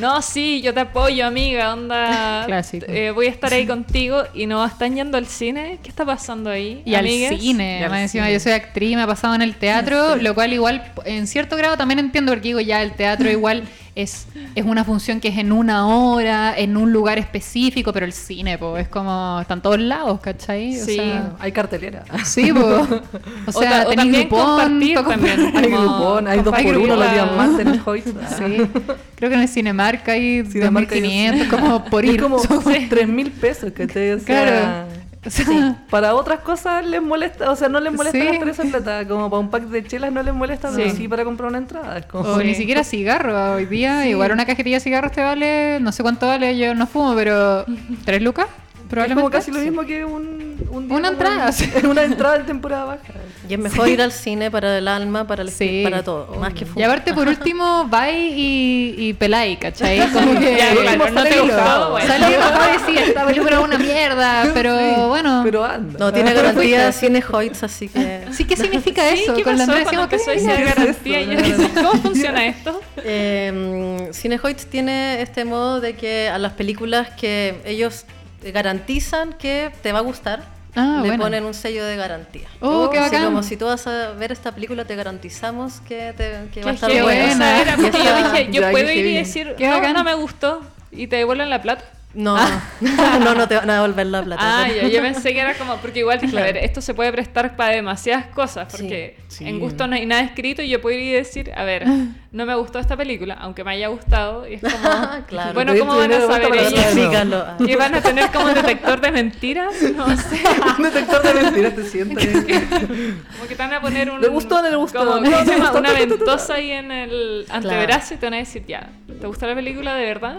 no, sí, yo te apoyo, amiga, onda. Clásico. eh, voy a estar ahí contigo y no están yendo al cine. ¿Qué está pasando ahí? Y amigues? al cine, Y al encima cine. yo soy actriz, me ha pasado en el teatro, lo cual igual en cierto grado también entiendo porque digo ya el teatro igual es, es una función que es en una hora, en un lugar específico, pero el cine pues es como están todos lados, ¿cachai? O Sí. sea, Hay cartelera. sí, pues. O O sea, ta- o tenés compartir toco- también. Hay Como- grupón, hay dos por uno grupón. los días más en el Hoyt. Sí, creo que en el Cinemark hay Cinemark hay- 2.500 como por Es ir. como 3 mil pesos, ¿cachai? O sea, Claro. O sea, Para otras cosas les molesta, o sea, no les molesta Sí. gastar esa plata. Como para un pack de chelas no les molesta, pero Sí. para comprar una entrada. Es como... O ni siquiera cigarro. Hoy día, igual una cajetilla de cigarros te vale, no sé cuánto vale, yo no fumo, pero ¿tres lucas? Es Probablemente. como casi lo mismo que un, un día Una entrada, en- sí. una entrada en temporada baja. Y es mejor ir al cine para el alma, para el Sí. para todo, más que Y aparte, por último, vais y, y peláis, ¿cachai? Como que Ya, claro, no te gustó, bueno. Salí enojado y decir, esta película es una mierda, pero Sí, bueno. Pero anda. No tiene garantía Cine Hoyts, así que... Sí, ¿qué significa Sí, eso? ¿Qué Con la pasó cuando decimos, empezó a ¿qué? decir ¿Qué es garantía? ¿Cómo funciona esto? Eh, Cinehoids tiene este modo de que a las películas que ellos garantizan que te va a gustar, Ah, le bueno. ponen un sello de garantía. Oh, qué Así bacán. como si tú vas a ver esta película, te garantizamos que, te, que va a estar buena. O buena. sea, era porque yo dije, yo puedo qué ir y decir, Qué no, bacán. no me gustó. Y te devuelven la plata. No, no, no te van a devolver la plata. Ah, yo pensé que era como, porque igual dije, a Claro. ver, esto se puede prestar para demasiadas cosas, porque Sí. en gusto no hay nada escrito y yo puedo ir y decir, a ver, no me gustó esta película, aunque me haya gustado, y es como, Claro. bueno, ¿cómo van a saber ellos? ¿Que van a tener como un detector de mentiras? No sé. Un detector de mentiras te sientes. Como que te van a poner un. ¿Le gustó o no le gustó? Una ventosa ahí en el antebrazo y te van a decir, ya, ¿te gustó la película de verdad?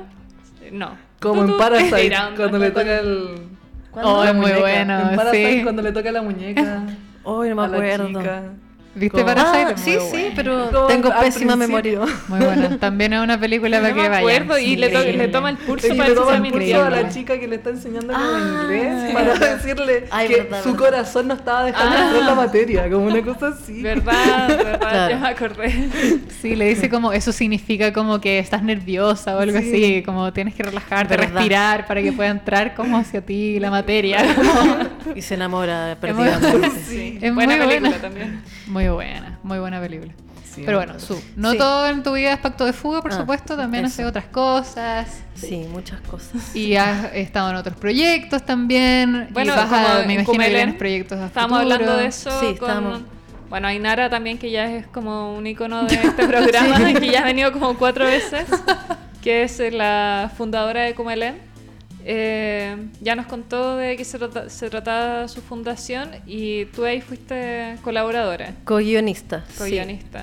No. Como en Parasite, cuando le toca el... Oh, es muy bueno, En Parasite, sí. cuando le toca la muñeca Hoy no me acuerdo. ¿Viste Parasite? Ah, sí, sí, pero tengo pésima principio. memoria. Muy buena. También es una película para No que acuerdo y le, to- le toma el pulso Y para le toma el a la chica que le está enseñando como Ah, inglés sí. para decirle Ay, que verdad, su verdad. corazón no estaba dejando Ah. entrar la materia, como una cosa así. ¿Verdad? ¿Verdad? Claro. Ya me acordé. Sí, le dice como eso significa como que estás nerviosa o algo Sí. así, como tienes que relajarte, Verdad. respirar para que pueda entrar como hacia ti la materia. Como- Y se enamora Es muy- perdidamente. Sí. Es buena muy película buena. también. Muy buena, muy buena película. Sí, Pero bueno. Su, no Sí. todo en tu vida es pacto de fuga, por Ah, supuesto, también hace otras cosas. Sí, muchas cosas. Y has estado en otros proyectos también. Bueno, y vas a- me imagino que vienes proyectos a futuro. hablando de eso Sí, con... estábamos. Bueno, Ainara también, que ya es como un icono de este programa, que ya ha venido como cuatro veces, que es la fundadora de Cumelén. Eh, ya nos contó de qué se, trata- se trataba su fundación y tú ahí fuiste colaboradora. Co-guionista. sí.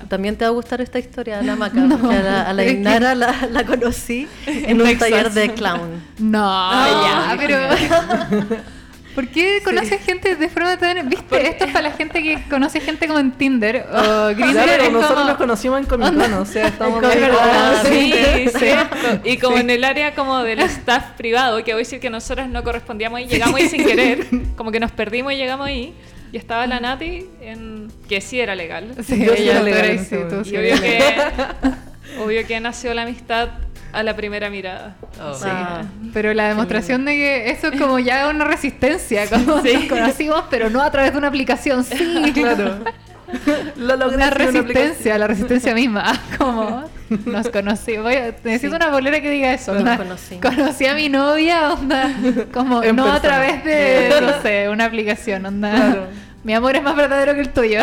También te va a gustar esta historia, Ana Maca, porque a la, a la Inara la, la conocí en un Texas. taller de clown. No, Ah, ya, pero. ¿Por qué conoces gente de forma tan.? ¿Viste? Esto es para la gente que conoce gente como en Tinder o Grindr. Claro, es nosotros como- nos conocimos en Comic Con, o sea, estamos medio- Con, Ah, Sí, sí. cierto. Y como en el área como del staff privado, que voy a decir que nosotros no correspondíamos ahí, llegamos ahí sin querer, como que nos perdimos y llegamos ahí. Y estaba la Nati, en, que sí era legal. Sí, Yo sí ella era legal Y obvio que, obvio que nació la amistad a la primera mirada. Oh. Sí. Ah, Pero la demostración de que eso es como ya una resistencia, como Sí. nos conocimos, pero no a través de una aplicación. Sí, Claro. Lo logré Una sin resistencia, la resistencia misma. Ah, Como nos conocí. Voy a- necesito Sí. una bolera que diga eso. Nos conocimos. Conocí a mi novia, onda. Como En no a través de, no sé, una aplicación, onda. Claro. Mi amor es más verdadero que el tuyo.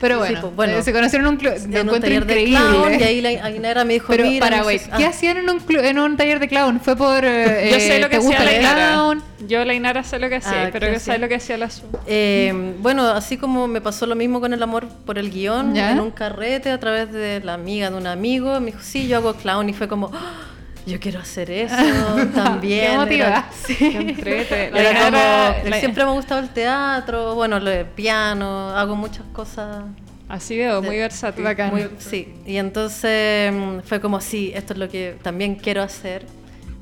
Pero Sí, bueno, pues, bueno, eh, se conocieron en un club. En un encuentro taller de increíble. clown y ahí la Ainara me dijo, Pero mira, para, güey, ¿qué ah, hacían en un, en un taller de clown? ¿Fue por. eh, Yo sé lo que ¿te gusta hacía la Inara. clown? Yo la Inara sé lo que hacía, Ah, pero ¿qué que sabe hacía? lo que hacía la Su. Eh, bueno, así como me pasó lo mismo con el amor por el guion, ¿Ya? en un carrete a través de la amiga de un amigo, me dijo, sí, yo hago clown y fue como, "Ah, yo quiero hacer eso también. Qué motiva. Era- sí. La Era Inara- como, la- siempre me ha gustado el teatro, bueno, lo de piano, hago muchas cosas. Así veo, muy versátil. Bacán. Muy- sí, y entonces mm, fue como, sí, esto es lo que también quiero hacer.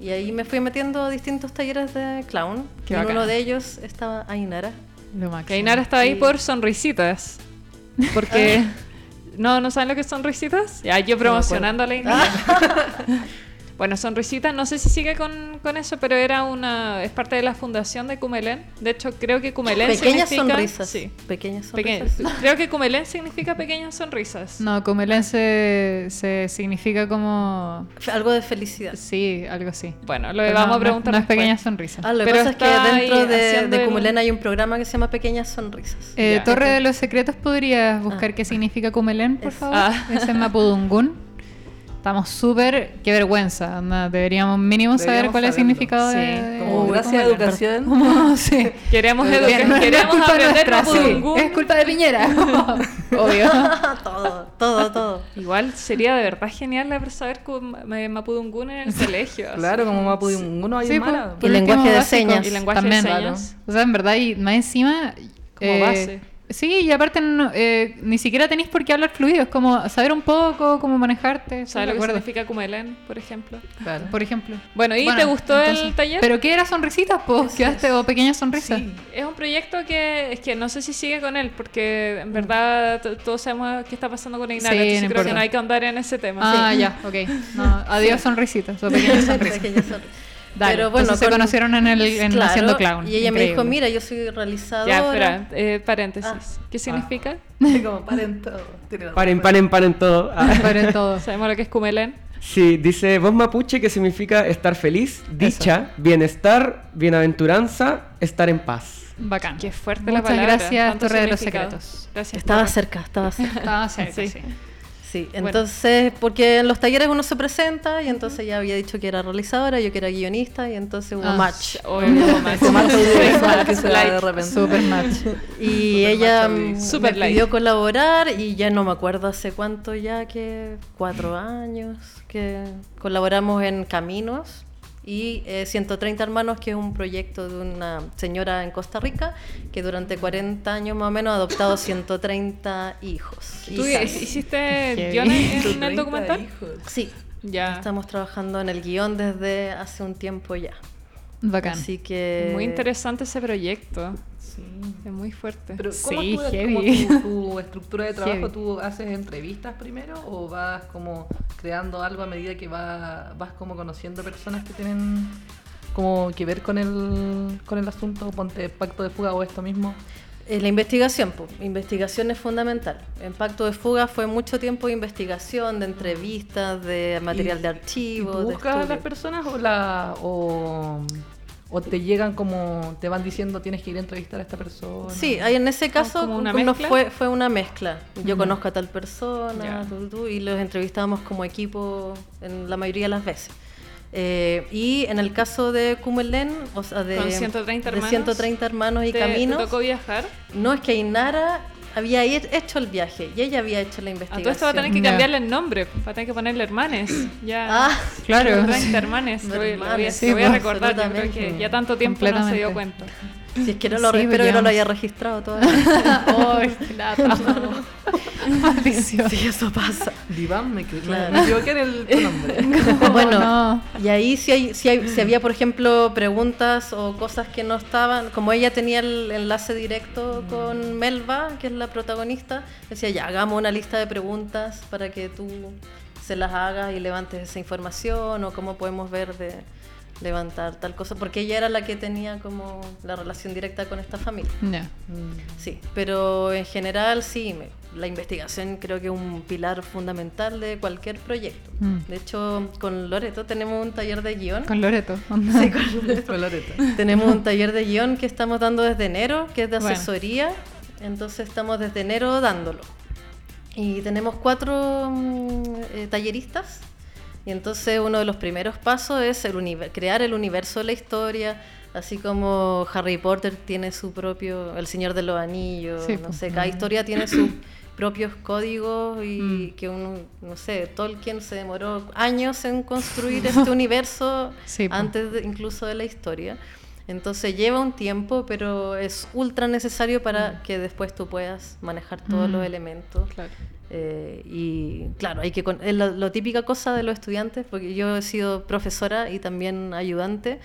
Y ahí me fui metiendo a distintos talleres de clown. Qué y en bacán. uno de ellos estaba Ainara. Lo máximo. Que Ainara estaba ahí Sí. por sonrisitas. Porque. No, ¿no saben lo que es sonrisitas? Ya, yo promocionando a la Ainara. Bueno, Sonrisitas, no sé si sigue con, con eso, pero era una. Es parte de la fundación de Cumelén. De hecho, creo que Cumelén Pequeñas significa. sonrisas. Sí. Pequeñas peque- sonrisas. creo que Cumelén significa pequeñas sonrisas. No, Comelén se, se significa como. Algo de felicidad. Sí, algo así. Bueno, lo Pero vamos no, a preguntar. No, no es después. pequeña sonrisa. Ah, lo que Pero pasa es que dentro de, de el- Cumelén hay un programa que se llama Pequeñas Sonrisas. Eh. Torre de los Secretos, ¿podrías buscar Ah. qué significa Cumelén, por Es- favor? Ah. Es en Mapudungún. Estamos súper... Qué vergüenza. onda, Deberíamos mínimo saber Deberíamos cuál es el significado Sí, de... Como de gracias a educación. Como, sí. Queremos, educar, no es queremos culpa aprender nuestra, sí. Es culpa de Piñera. Obvio. todo, todo, todo. Igual sería de verdad genial haber saber cu- ma- Mapudungún en el colegio. así. Claro, como Mapudungun hay Sí, pues, Y lenguaje de señas. Y lenguaje de También. señas. O sea, en verdad, y más encima... Como base. Sí, y aparte no, eh, ni siquiera tenéis por qué hablar fluido, es como saber un poco cómo manejarte. ¿Sabes lo que significa Cumelén, por ejemplo? Claro. Por ejemplo. Bueno, ¿y te gustó el taller? ¿Pero qué era sonrisitas? Pues quedaste o pequeñas sonrisas. Sí. Es un proyecto que es que no sé si sigue con él, porque en verdad t- todos sabemos qué está pasando con Ignara, Sí, entonces no creo que no hay que andar en ese tema. Ah, ya, ok. No, adiós sonrisitas o pequeñas sonrisas. Pequeñas sonrisas. Dale, Pero bueno, entonces se con- conocieron en el en Claro, haciendo clown. Y ella me dijo, Increíble. mira, yo soy realizadora. Ya, espera, eh, paréntesis. Ah. ¿Qué significa? Así como paren todo. La Paren, paren, paren todo. Ah. Para todo. ¿Sabemos lo que es Cumelén? Sí, dice voz mapuche que significa estar feliz, dicha, bienestar, bienaventuranza, estar en paz. Bacán. Qué fuerte la Muchas palabra. gracias, tanto Torre de los. Secretos. Gracias. Estaba cerca, estaba cerca. Estaba cerca, Sí. sí. Sí, Bueno. entonces, porque en los talleres uno se presenta y entonces ya había dicho que era realizadora, yo que era guionista y entonces hubo Ah, match. Obvio, de repente. Super match. Y Super ella y- Super me light. pidió colaborar y ya no me acuerdo hace cuánto ya que cuatro años que colaboramos en Caminos y eh, 130 hermanos, que es un proyecto de una señora en Costa Rica que durante 40 años más o menos ha adoptado 130 hijos. ¿Tú hiciste guiones en 130 el documental? hijos. Sí, Ya. estamos trabajando en el guion desde hace un tiempo ya. Bacán. Así que... Muy interesante ese proyecto. Sí. Es muy fuerte. Pero ¿cómo Sí, tú- heavy. como tu, tu estructura de trabajo? Heavy. ¿Tú haces entrevistas primero o vas como creando algo a medida que va, vas como conociendo personas que tienen como que ver con el, con el asunto? Ponte pacto de fuga o esto mismo. Eh, la investigación, pues. investigación es fundamental. En Pacto de Fuga fue mucho tiempo de investigación, de entrevistas, de material ¿Y- de ¿Y archivo. tú de buscas a las personas o, la, o, o te llegan como, te van diciendo tienes que ir a entrevistar a esta persona? Sí, ahí en ese caso como una fue, fue una mezcla. Yo conozco a tal persona Ya. tú, tú, y los entrevistamos como equipo en la mayoría de las veces. Eh, y en el caso de Cumelén, o sea, de, Con 130 de hermanos, 130 hermanos y ¿Te, caminos, te tocó viajar? no es que Ainara había he- hecho el viaje y ella había hecho la A investigación. todo esto va a tener que cambiarle el nombre. Va a tener que ponerle hermanes. Ya. Ah, Claro. 30 hermanes. Lo voy, lo voy a, lo voy a sí, recordar. Yo creo que ya tanto tiempo no se dio cuenta. Si es que no lo Sí, espero que no lo haya registrado todavía. ¡Ay, qué lata! Maldición. sí, eso pasa. Diván, me, equi- Claro. me equivoqué en el tu nombre. bueno, no. y ahí si, hay, si, hay- si había, por ejemplo, preguntas o cosas que no estaban, como ella tenía el enlace directo con Melba, que es la protagonista, decía, ya, hagamos una lista de preguntas para que tú se las hagas y levantes esa información o cómo podemos ver de levantar tal cosa, porque ella era la que tenía como la relación directa con esta familia. Ya. Sí, pero en general sí, me- la investigación creo que es un pilar fundamental de cualquier proyecto. Mm. De hecho, con Loreto tenemos un taller de guion. Con Loreto. Sí, con Loreto. Fue Loreto. Tenemos un taller de guion que estamos dando desde enero, que es de Bueno. asesoría. Entonces estamos desde enero dándolo. Y tenemos cuatro mm, eh, talleristas. Y entonces uno de los primeros pasos es el crear el universo de la historia, así como Harry Potter tiene su propio, El Señor de los Anillos, Sí, no sé, cada historia tiene sus propios códigos y Mm. que uno, no sé, Tolkien se demoró años en construir este universo Sí, antes de- incluso de la historia. Entonces lleva un tiempo, pero es ultra necesario para que después tú puedas manejar todos Mm. los elementos. Claro. Eh, y claro, hay que con- es lo, lo típica cosa de los estudiantes, porque yo he sido profesora y también ayudante.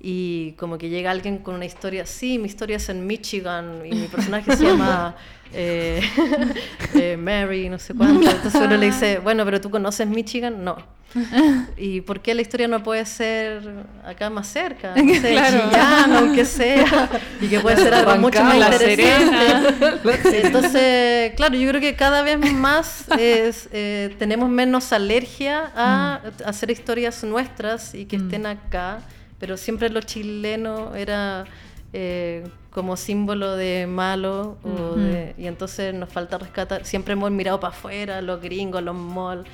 Y como que llega alguien con una historia, sí, mi historia es en Michigan y mi personaje se llama eh, eh, Mary, no sé cuánto. Entonces uno le dice, bueno, pero tú conoces Michigan? No. ¿Y por qué la historia no puede ser acá más cerca? No sé, Claro. Chillán, aunque sea. Y que puede ser algo mucho más interesante. Serena. Entonces, claro, yo creo que cada vez más es, eh, tenemos menos alergia a hacer historias nuestras y que estén acá, pero siempre lo chileno era eh, como símbolo de malo o de- y entonces nos falta rescatar, siempre hemos mirado para afuera, los gringos, los malls,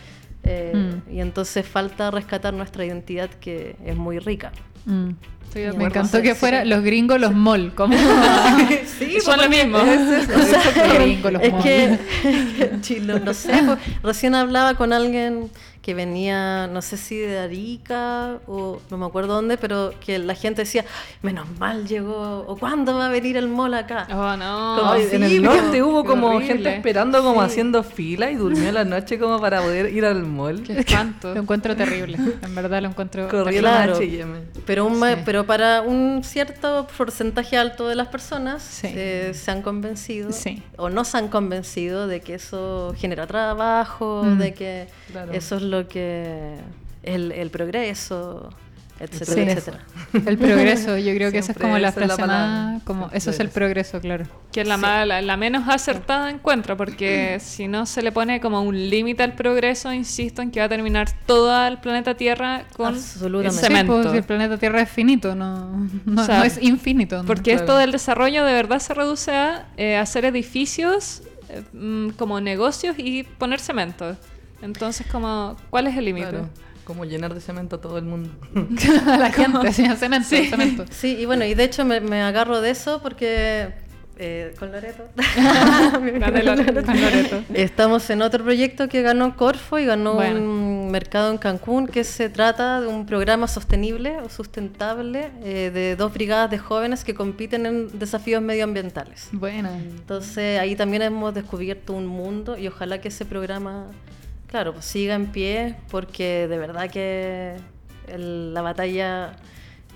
eh, Mm. y entonces falta rescatar nuestra identidad que es muy rica. Mm. Estoy de Me encantó que Sí. fuera los gringos, los mall. Como... Sí, Son lo mismo. O sea, Los gringos, los es que, Chile, no sé, pues, recién hablaba con alguien que venía, no sé si de Arica o no me acuerdo dónde, pero que la gente decía, menos mal llegó, o cuándo va a venir el mall acá. Oh, no. Como Ay, sí, en el pero- norte hubo como horrible. gente esperando como Sí. haciendo fila y durmió la noche como para poder ir al mall. Qué espanto. Lo encuentro terrible. En verdad lo encuentro. Corriendo Claro. a H&M. Pero, un Sí. pero para un cierto porcentaje alto de las personas Sí. eh, se han convencido Sí. o no se han convencido de que eso genera trabajo, Mm. de que Claro. eso es lo que el, el progreso, etcétera, Sí. etcétera. El progreso, yo creo que esa es como la frase más. Como, El eso es el progreso, claro. Que es la, más- la, la menos acertada encuentro, porque si no se le pone como un límite al progreso, insisto en que va a terminar todo el planeta Tierra con Absolutamente. Sí, cemento. pues, el planeta Tierra es finito, no, no, O sea, no es infinito. ¿no? Porque Claro. esto del desarrollo de verdad se reduce a eh, hacer edificios eh, mm, como negocios y poner cemento. Entonces, como, ¿cuál es el límite? Claro, como llenar de cemento a todo el mundo. a la gente, sí, cemento, cemento. Sí, y bueno, y de hecho me, me agarro de eso porque eh, con Loreto. Estamos en otro proyecto que ganó Corfo y ganó Bueno. un un mercado en Cancún que se trata de un programa sostenible o sustentable eh, de dos brigadas de jóvenes que compiten en desafíos medioambientales. Bueno. Entonces ahí también hemos descubierto un mundo y ojalá que ese programa, claro, pues siga en pie porque de verdad que el- la batalla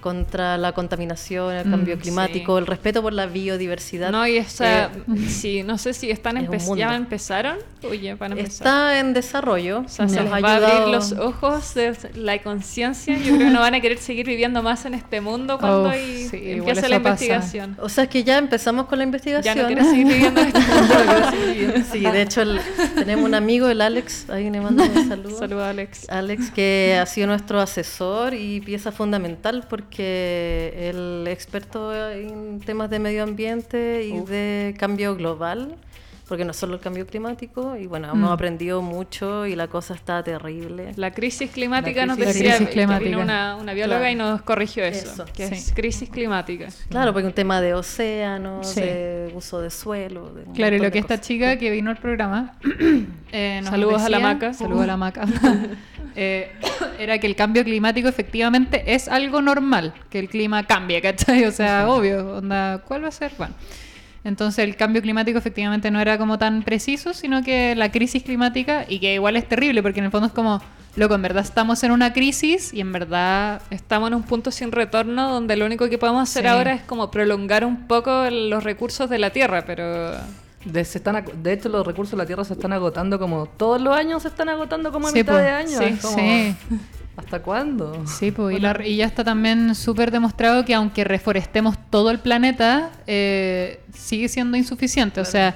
contra la contaminación, el Mm, cambio climático, sí. el respeto por la biodiversidad. No, y esa, eh, sí, no sé si están es empe- ya empezaron o ya van a empezar. está en desarrollo. O sea, se les va a abrir los ojos de la conciencia. Yo creo que no van a querer seguir viviendo más en este mundo cuando Uf, ahí sí, empiece la pasa. investigación. O sea, es que ya empezamos con la Ya investigación. no quieren seguir viviendo en este mundo. Sí, de hecho el- tenemos un amigo, el Alex, ahí le mando un saludo. Saludos, Alex. Alex, que ha sido nuestro asesor y pieza fundamental porque él es experto en temas de medio ambiente y de cambio global, porque no solo el cambio climático, y bueno, hemos Mm. aprendido mucho y la cosa está terrible. La crisis climática La nos crisis- decía, crisis que climática. vino una, una bióloga Claro. y nos corrigió eso, Eso, que sí. es crisis climática. Claro, porque un tema de océanos, Sí. de uso de suelo. de Claro, y lo que esta chica que vino al programa. eh, nos Saludos a la decía- maca. Saludos a la maca. eh, era que el cambio climático efectivamente es algo normal, que el clima cambie, ¿cachai? O sea, obvio, onda, ¿cuál va a ser? Bueno. Entonces el cambio climático efectivamente no era como tan preciso, sino que la crisis climática, y que igual es terrible, porque en el fondo es como, loco, en verdad estamos en una crisis y en verdad Estamos en un punto sin retorno donde lo único que podemos hacer Sí. ahora es como prolongar un poco los recursos de la Tierra, pero De, se están, de hecho, los recursos de la Tierra se están agotando como todos los años se están agotando como a Sí, mitad po. de año. Sí, como, sí. ¿Hasta cuándo? Sí, pues, y, la- y ya está también súper demostrado que aunque reforestemos todo el planeta, eh, sigue siendo insuficiente. O sea,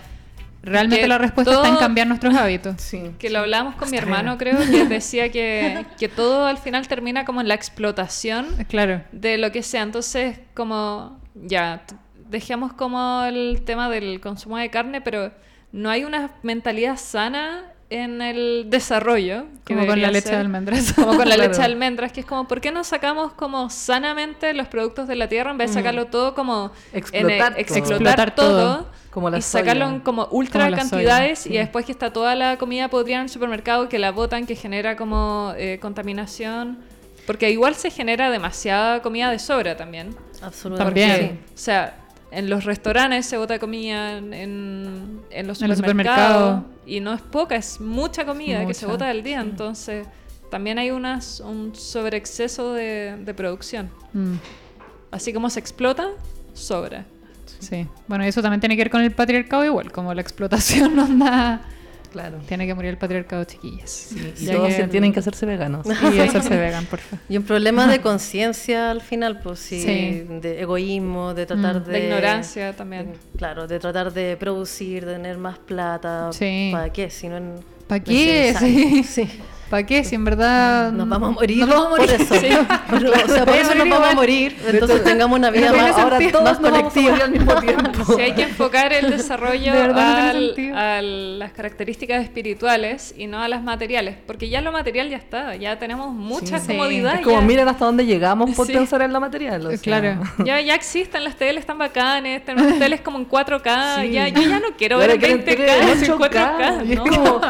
realmente Que la respuesta está en cambiar nuestros hábitos. Sí. que lo hablamos con mi hermano, creo, que decía que, que todo al final termina como en la explotación Claro. de lo que sea. Entonces, como ya, dejemos como el tema del consumo de carne, pero no hay una mentalidad sana en el desarrollo. Como con la leche ser. de almendras. Como con la Claro. leche de almendras, que es como, ¿por qué no sacamos como sanamente los productos de la tierra en vez de sacarlo todo como Explotar en, todo. explotar todo. todo, Como la y sacarlo en como ultra Como cantidades soya, y después que está toda la comida podrida en el supermercado que la botan, que genera como eh, contaminación? Porque igual se genera demasiada comida de sobra también. Absolutamente. También. O sea, en los restaurantes se bota comida, en, en los En los supermercados. Y no es poca, es mucha comida que se bota al día. Entonces, también hay unas, un sobreexceso de, de producción. Mm, Así como se explota, sobra. sí. Bueno, y eso también tiene que ver con el patriarcado igual, como la explotación onda. Claro. Tiene que morir el patriarcado, chiquillas. Y todos se tienen que hacerse veganos. Y hacerse vegan, por favor. Y un problema de conciencia al final, pues sí, Sí. de egoísmo, de tratar Mm. de... De ignorancia también. de- claro, de tratar de producir, de tener más plata. Sí. ¿Para qué? Si no en- ¿Para qué? necesario. Sí. ¿Para qué? Si en verdad. Nos vamos a morir, Nos vamos a morir. por eso. Pero, o sea, por a eso nos vamos a igual. morir. Entonces tengamos una vida más, ahora más Todos a morir colectiva. al mismo tiempo. Si hay que enfocar el desarrollo De no al- sentido. a las características espirituales y no a las materiales, porque ya lo material ya está, ya tenemos mucha Sí. comodidad. Es como ya, miren hasta dónde llegamos por Sí. pensar en lo material. o sea. Claro. ya, ya existen las teles, están bacanes, tenemos teles como en 4K, Sí. ya, yo ya no quiero ver Ahora en quieren 20K, tele en en 4K, 8K, y es no. como,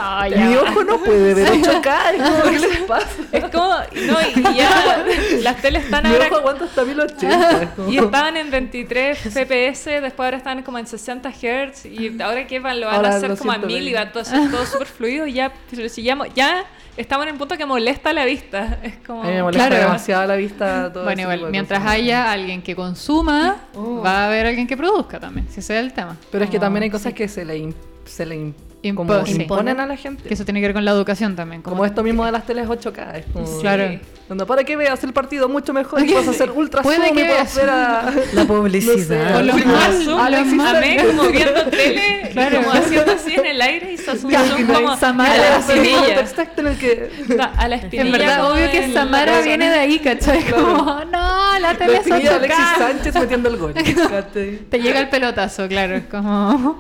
mi ojo no puede ver 8K. Es como, ¿qué les pasa? Es como, no, y ya las teles están Mi ahora ojo aguanta hasta 1080. es como- Y estaban en 23 FPS, después ahora están como en 60 Hz y ahora que van, lo van Ahora a hacer como a siento, 1000 y va a todo ser todo súper fluido y ya, si ya, mo- ya estamos en el punto que molesta la vista. Es como... A mí me molesta Claro. demasiado la vista. todo Bueno, igual, mientras cosas. haya alguien que consuma, Oh. va a haber alguien que produzca también, si ese es el tema. Pero es que también hay cosas que se le, se le im- Impo- como imponen a la gente. Que eso tiene que ver con la educación también. Como esto mismo de las teles 8K. Es como, Claro. Donde para que veas el partido mucho mejor y vas a hacer ultra Puede zoom y que puedas veas. ver a... La publicidad. O lo Sí, mal, Alex lo Alexis mal. Amé como viendo tele, Claro. como haciendo así en el aire y se hace un Ya, zoom y como Samara, a la espinilla. contexto en el que... Está A la espinilla. En verdad, como obvio que Samara viene de ahí, ¿cachai? Como, no, la tele La es espinilla de Alexis 8K. Sánchez metiendo el gol. Te llega el pelotazo, claro, es como...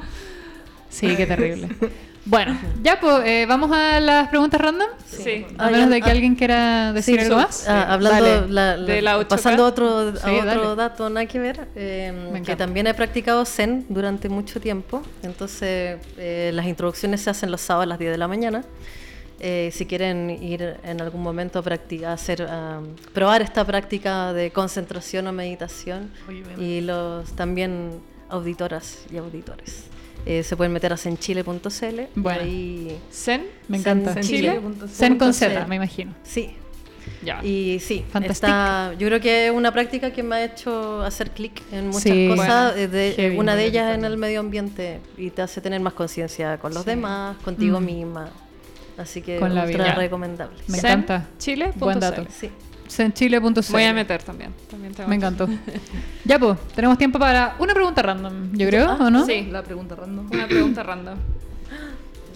Sí, qué terrible. Bueno, ya pues, eh, vamos a las preguntas random. Sí. A Ah, menos ya, de que ah. alguien quiera decir Sí, algo más. ah, hablando, la- la- De la 8K. pasando a otro, a Sí, otro dale. dato, nada que ver, eh, que también he practicado Zen durante mucho tiempo. Entonces, eh, las introducciones se hacen los sábados a las 10 de la mañana. Eh, si quieren ir en algún momento a practicar, hacer, a probar esta práctica de concentración o meditación y los también auditoras y auditores. Eh, se pueden meter a senchile.cl. Bueno. ahí- Zen. Me encanta. Senchile. Zen con Z, me imagino. Sí, Ya. y sí, Fantastic. está, yo creo que es una práctica que me ha hecho hacer clic en muchas Sí. cosas, Bueno, eh, de- heavy, una de ellas en el medio ambiente y te hace tener más conciencia con los demás, contigo Mm. misma. Así que Con la ultra vida. recomendable. Me Zen encanta. Chile. Buen dato. Sí. Zenchile.cl. Voy a meter también. también tengo Me encantó. ya, pues, tenemos tiempo para una pregunta random, yo creo, ¿o no? Sí. La pregunta random. Una pregunta random.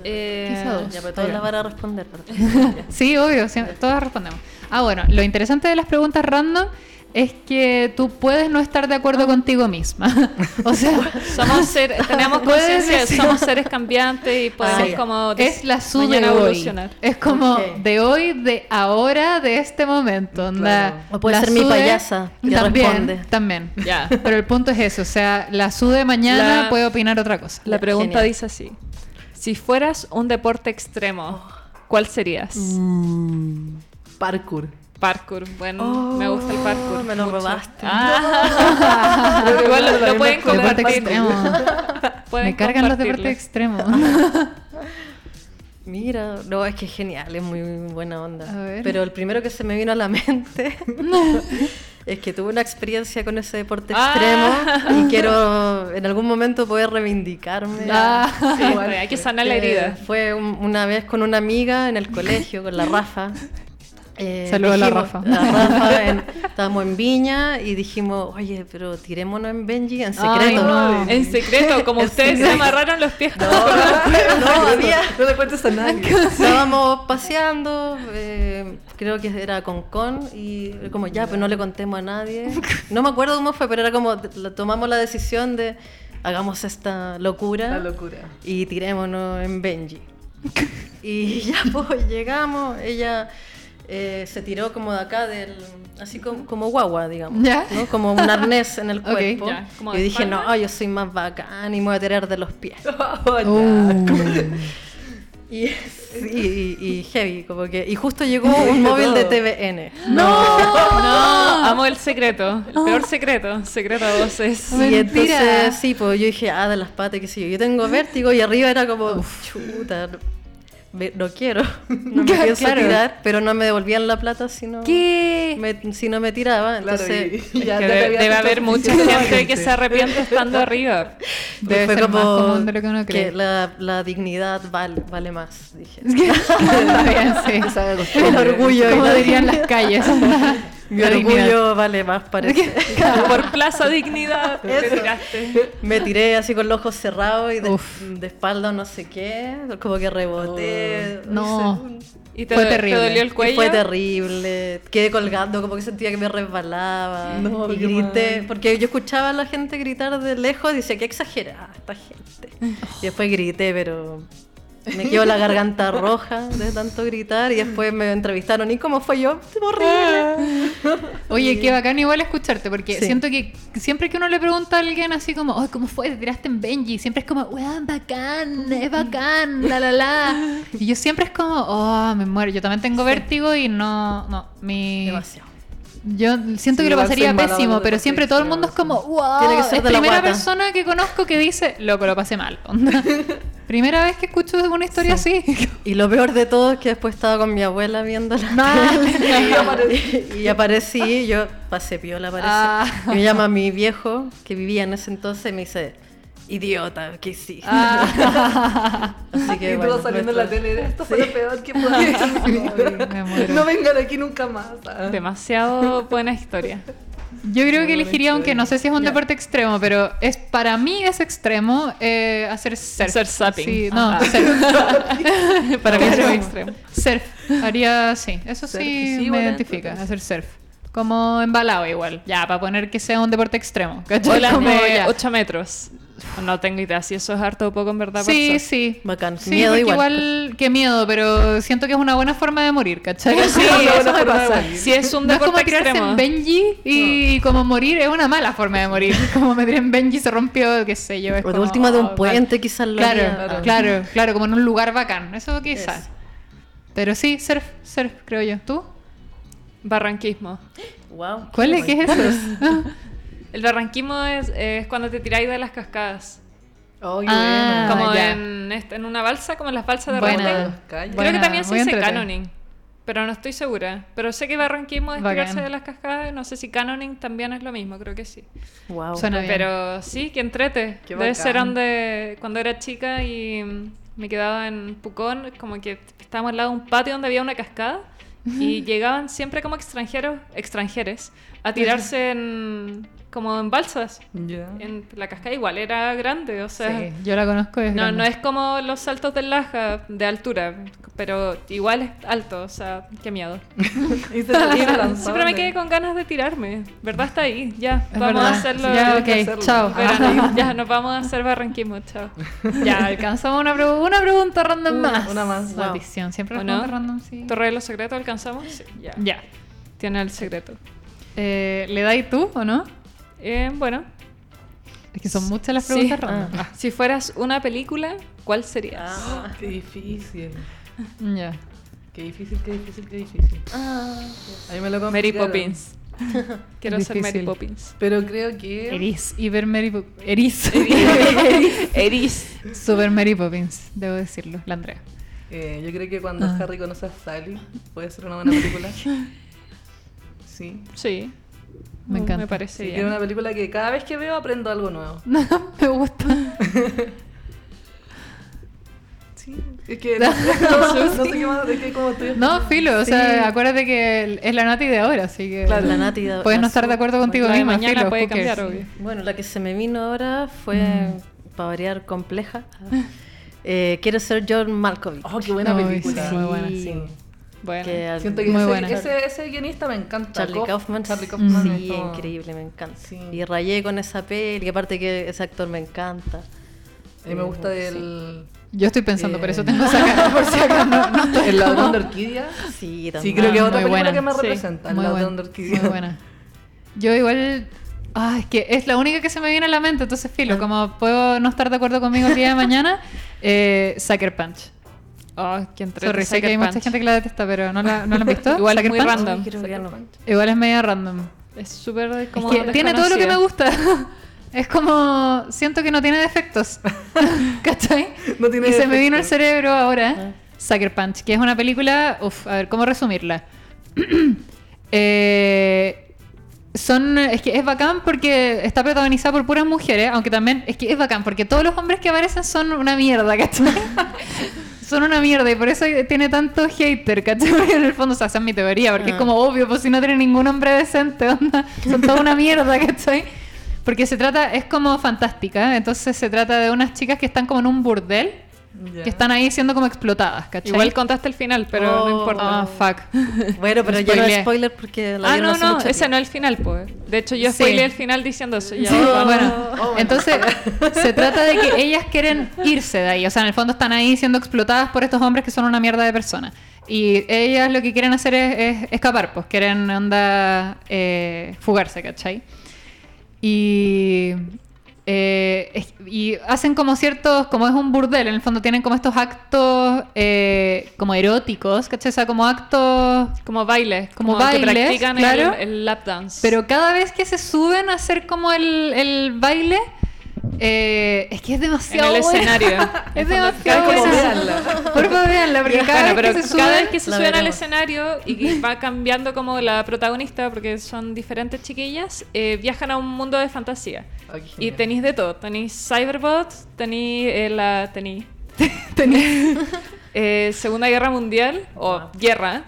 Eh, Quizá dos. Ya, pero Está todos bien. la van a responder. Sí, obvio, sí, todas respondemos. Ah, bueno, lo interesante de las preguntas random es que tú puedes no estar de acuerdo contigo misma. o sea, Somos ser, tenemos conciencia, somos seres cambiantes y podemos Ah, como es la su de hoy. evolucionar. Es como de hoy, de ahora, de este momento. onda, Claro. O puede ser mi payasa que también, responde. También. Pero el punto es eso, o sea, la su de mañana La- puede opinar otra cosa. La pregunta Genial. dice así: Si fueras un deporte extremo, ¿cuál serías? Parkour. Parkour. Bueno, me gusta el parkour. Oh, me lo mucho. robaste. Ah. Igual lo, lo pueden Deporte compartir. extremo. Pueden Me cargan los deportes extremos. Mira, no, es que es genial, es muy buena onda. Pero el primero que se me vino a la mente es que tuve una experiencia con ese deporte Ah. extremo y quiero en algún momento poder reivindicarme. Ah, Sí, hay que sanar la herida. fue un- una vez con una amiga en el colegio, con la Rafa. Eh, Saludos a la Rafa. la Rafa, en- estábamos en Viña y dijimos, oye, pero tirémonos en Benji en secreto. Ay, no. En secreto, como En ustedes se amarraron los pies con no, había, No le cuentes a nadie. Estábamos paseando, eh, creo que era con Con, y era como ya, pero no le contemos a nadie. No me acuerdo cómo fue, pero era como, tomamos la decisión de hagamos esta locura La locura. y tirémonos en Benji. Y ya pues llegamos, ella eh, se tiró como de acá, del, así como, como guagua, digamos, Ya. ¿no? como un arnés en el cuerpo. ya, como y de dije, no, yo soy más bacán y me voy a tirar de los pies. Oh, ya. Uh. Y, sí, y, y heavy, como que. Y justo llegó un móvil de TVN. No, no, amo el secreto, el peor secreto, secreto a voces. Y Mentira. entonces, sí, pues yo dije, ah, de las patas, qué sé yo. Yo tengo vértigo y arriba era como, chuta, no, quiero, no me Claro, pienso claro. tirar, pero no me devolvían la plata si no, ¿Qué? me, si no me tiraba. Claro, Entonces, y- y ya Que debe hecho haber mucha gente que se arrepiente estando arriba. Debe fue ser más como común de lo que uno cree. la, la dignidad vale, vale más, dije. Está bien, sí. El orgullo, Como dirían las calles. Mi orgullo vale más, parece. Por Plaza Dignidad te tiraste. Me tiré así con los ojos cerrados y de, de espalda no sé qué, como que reboté. No. hice un- Y te, Fue te terrible. dolió el Y cuello. fue terrible. Quedé colgando, como que sentía que me resbalaba. No, y grité, mal. porque yo escuchaba a la gente gritar de lejos y decía, qué exagerada esta gente. Y después grité, pero me quedó la garganta roja de tanto gritar y después me entrevistaron. ¿Y cómo fue yo? Horrible. Oye, qué bacán igual escucharte, porque Sí. siento que siempre que uno le pregunta a alguien así como, "Ay, ¿cómo fue? ¿Te tiraste en Benji? Siempre es como, weón, bacán, es bacán, la la la. Y yo siempre es como, oh, me muero. Yo también tengo vértigo y no, no, mi... Demasiado. Yo siento Sí, que lo pasaría pésimo, pero siempre todo el mundo es como, wow, Tiene que ser es de primera persona que conozco que dice, loco, lo pasé mal. onda. primera vez que escucho una historia así. Y lo peor de todo es que después estaba con mi abuela viendo la Dale. tele. y aparecí, yo pasé piola, parece. Ah. Y me llama mi viejo, que vivía en ese entonces, y me dice, idiota, ¿qué hiciste? Ah. Así que y bueno, todo saliendo en la tele. Esto fue lo peor que. No vengan aquí nunca más. ah. Demasiado buena historia. Yo creo que elegiría, aunque no sé si es un deporte extremo, pero es para mí es extremo eh, hacer surf. Hacer zapping. Sí, no, Ajá. surf. Para mí es muy extremo. Surf. Haría, sí, eso Surf, sí, sí, me identifica, entonces. hacer surf. Como embalado igual, ya, para poner que sea un deporte extremo. ¿cachai? Olas Como de ya. 8 metros. No tengo idea si eso es harto o poco en verdad. Sí, surf. sí. Bacán. Sí, Miedo igual. igual. qué miedo, pero siento que es una buena forma de morir, ¿cachai? Sí, una eso buena me forma de pasa. Si es un no es como tirarse extremo. en Benji y como morir es una mala forma de morir. Como me tiré en Benji se rompió, qué sé yo. es O de como, última de oh, un mal. puente quizás lo Claro, haría. claro, claro, como en un lugar bacán. Eso quizás. Pero sí, surf, surf, creo yo. ¿Tú? Barranquismo. Wow. ¿Cuál es? ¿Qué es eso? El barranquismo es, es cuando te tiráis de las cascadas. Oh, Ah, como ya. en, este- en una balsa, como en las balsas de Buena. Creo que también se dice canoning. Pero no estoy segura. Pero sé que barranquismo es Bacán. tirarse de las cascadas. No sé si canoning también es lo mismo. Creo que sí. Wow. Suena bien. Pero sí, que entrete. Qué Debe bacán. ser donde cuando era chica y me quedaba en Pucón, como que estábamos al lado de un patio donde había una cascada y llegaban siempre como extranjeros, extranjeres, a tirarse en, como en balsas. Ya. En la cascada igual era grande, o sea, Sí, yo la conozco. No, grande. no es como los saltos del Laja de altura, pero igual es alto, o sea, qué miedo. Y se Siempre me quedé con ganas de tirarme, ¿verdad? Está ahí, ya, Es vamos verdad. a hacerlo. Ya, ok, hacerlo. chao. Verano. ya, nos vamos a hacer barranquismo, chao. Ya, alcanzamos una, pregu- una pregunta random Una- más. una más. Maldición, siempre ¿O pregunta no? random, sí. ¿Torre de los secretos alcanzamos? Sí, ya. Ya. Tiene el secreto. Eh, ¿Le dais tú o no? Eh, bueno, Es que son muchas las Sí. preguntas random. Ah, si fueras una película, ¿cuál serías? Ah. Qué difícil. Ya. Qué difícil, qué difícil, qué difícil. Ah, A mí me lo Mary. Poppins. Quiero ser Mary. Poppins. Pero creo que. Eris, Hiper Mary Pop- Eris. Eris. Super Mary Poppins, debo decirlo, la Andrea. eh, yo creo que cuando Ah. Harry conoce a Sally puede ser una buena película. Sí. Sí. Me Mm, encanta. Me parece Sí, es una película que cada vez que veo aprendo algo nuevo. me gusta. Sí. Es que no, no, no sé qué más, es que como estoy No, filo, o Sí. sea, acuérdate que es la Nati de ahora, así que. Claro, la Nati de- Puedes no estar de acuerdo contigo La misma, mañana filo, puede cambiar, obvio. Bueno, la que se me vino ahora fue, Mm. para variar, compleja. Eh, quiero ser John Malkovich. Oh, qué buena Ay, película. sí, muy buena, Sí. Bueno. Que Siento que Muy ese, buena. Ese, ese guionista me encanta. Charlie Kauf- Kaufman. Charlie Kaufman Sí, como- increíble, me encanta. Sí. Y rayé con esa peli, que aparte que ese actor me encanta. A mí me gusta del. Yo estoy pensando, Eh. por eso tengo esa cara, por si acaso no, no estoy El ladrón de orquídea. Sí, Sí, también. creo que es Ah, otra película buena. que me Sí, representa. El Muy ladrón buena, de orquídea. muy buena. Yo igual... Ah, es que es la única que se me viene a la mente, entonces Ah. filo, como puedo no estar de acuerdo conmigo el día de mañana, eh, Sucker Punch. Oh, qué Sorry, sé que hay mucha gente que la detesta, pero ¿no la, ¿no la han visto? Igual es muy Punch? random. No. Igual es media random. Es súper como Es que tiene todo lo que me gusta. Es como... Siento que no tiene defectos. ¿Cachai? No tiene y se me vino al defectos. cerebro Ah. ahora Sucker Punch, que es una película... Uf, a ver, ¿cómo resumirla? Eh, son... Es que es bacán porque está protagonizada por puras mujeres, aunque también... Es que es bacán porque todos los hombres que aparecen son una mierda, ¿cachai? Son una mierda y por eso tiene tanto hater, ¿cachai? En el fondo, o sea, esa es mi teoría, porque es Ah. como obvio, pues si no tiene ningún hombre decente, onda, son toda una mierda, ¿cachai? Porque se trata, es como fantástica, entonces se trata de unas chicas que están como en un burdel, Que están ahí siendo como explotadas, ¿cachai? Igual contaste el final, pero Oh. no importa. Ah, fuck. Bueno, pero ya no spoiler porque la Ah, no, no, mucho ese tiempo. no es el final, pues. De hecho, yo Sí. el final diciendo eso. Ya, Sí, vamos. bueno, Oh, bueno. entonces se trata de que ellas quieren irse de ahí, o sea, en el fondo están ahí siendo explotadas por estos hombres que son una mierda de personas. Y ellas lo que quieren hacer es, es escapar, pues quieren onda eh, fugarse, ¿cachai? Y, eh, es- y hacen como ciertos, como es un burdel, en el fondo tienen como estos actos eh, como eróticos, ¿cachai? O sea, como actos Como bailes, Como como, que bailes, practican claro. el, el lap dance. Pero cada vez que se suben a hacer como el, el baile, eh, es que es en demasiado el bueno. escenario. Es En el demasiado cada vez. Por favor, véanla, porque cada Bueno, vez pero que se suben... cada vez que se suben al escenario y que va cambiando como la protagonista, porque son diferentes chiquillas, eh, viajan a un mundo de fantasía. Y tenéis de todo. Tenéis Cyberbots, tenéis eh, la... Tenéis... eh, Segunda Guerra Mundial, o Guerra.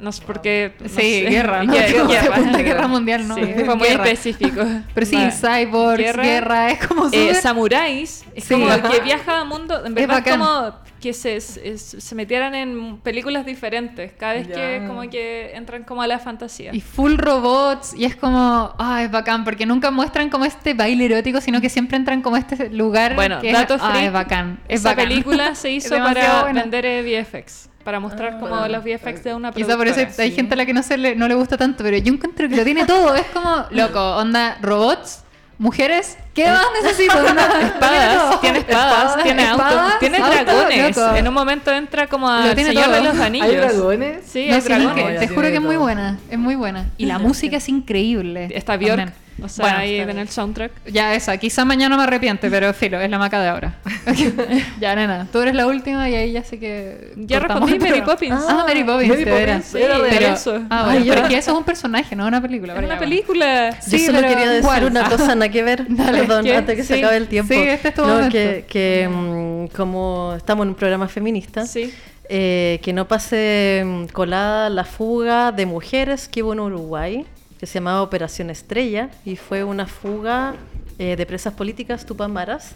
No sé por qué... no Sí, sé. guerra, ¿no? Guerra, Segunda guerra. Guerra Mundial, no. Sí, es fue muy guerra. específico. Pero sí, Vale. cyborgs, guerra, es como Eh, samuráis, es Sí. como que viaja a mundo, en verdad es, bacán. como que se, se, se metieran en películas diferentes, cada vez que Ya. como que entran como a la fantasía. Y full robots, y es como, ah, es bacán, porque nunca muestran como este baile erótico, sino que siempre entran como a este lugar Bueno, que dato es, ah, freak, es bacán. Es Esa bacán. película se Es hizo para buena. vender VFX, para mostrar como bueno. los VFX de una Quizá por eso hay gente a la que no, se le, no le gusta tanto, pero yo encuentro que lo tiene todo. Es como, loco, onda robots, Mujeres, ¿qué más necesito? Espadas, tiene espadas, tiene autos, espadas, tiene autos, dragones. loco. En un momento entra como Lo al tiene Señor todo. de los Anillos. ¿Hay dragones? Sí, No, hay sí, dragones. que- te juro que es muy buena, es muy buena. Y la música es increíble. Está Bjork, También. O sea, Bueno, ahí en el soundtrack. Ya esa, quizá mañana me arrepiente, pero filo, es la maca de ahora. ya, nena, tú eres la última y ahí ya sé que. Ya respondí Mary. Poppins. Ah, Mary Poppins, Mary Poppins, veras. era de pero, eso. Ah, Ay, bueno, yo- pero es que eso es un personaje, no una película. Es una ya, película. Yo Sí, solo pero quería decir ¿cuál? una Ah. cosa, nada que ver, Dale, perdón, ¿qué? antes que se Sí. acabe el tiempo. Sí, este es tu No, que, que, mm, como estamos en un programa feminista, Sí. eh, que no pase mm, colada la fuga de mujeres que hubo en Uruguay, que se llamaba Operación Estrella, y fue una fuga eh, de presas políticas tupamaras,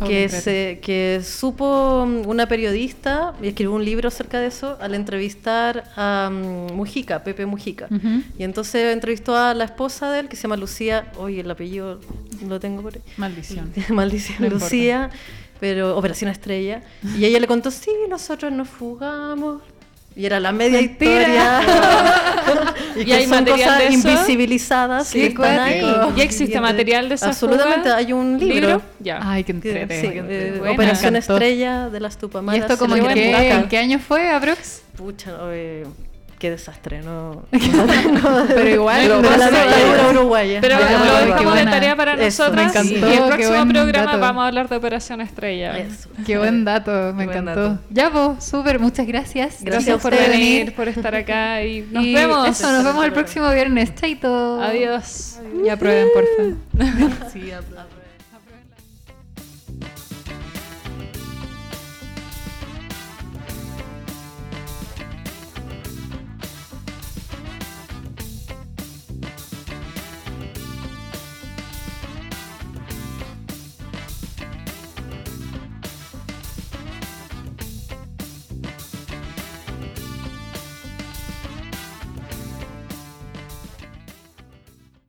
Oh, que, se, que supo mm, una periodista, y escribió un libro acerca de eso, al entrevistar a mm, Mujica, Pepe Mujica. Ujú. Y entonces entrevistó a la esposa de él, que se llama Lucía, oye, el apellido lo tengo por ahí. Maldición. Maldición, No importa. Lucía, pero Operación Estrella. Y ella le contó, sí, nosotros nos fugamos. Y era la media Mentira. historia. y ¿Y que hay son cosas de eso? invisibilizadas Qué que están ahí. ¿Y existe material de esa Absolutamente, fuga? hay un libro. Ya. Ay, qué que- entrete. sí, eh, Operación. Estrella de las ¿Y Tupamaras. esto como se en qué, encuentra. en qué año fue, Aprox? Pucha, eh, qué desastre, no. Pero igual, Pero no la sé. dictadura uruguaya. Pero Ah, lo dejamos de buena. tarea para Eso, nosotras. me encantó, y el próximo programa dato. vamos a hablar de Operación Estrella. Eso. Qué buen dato, me Qué encantó. dato. Ya, vos, súper, muchas gracias. Gracias por venir, por estar acá y nos Y vemos. Eso, nos vemos el próximo viernes. Chaito. Adiós. Y aprueben, por favor. Sí, aplaudo.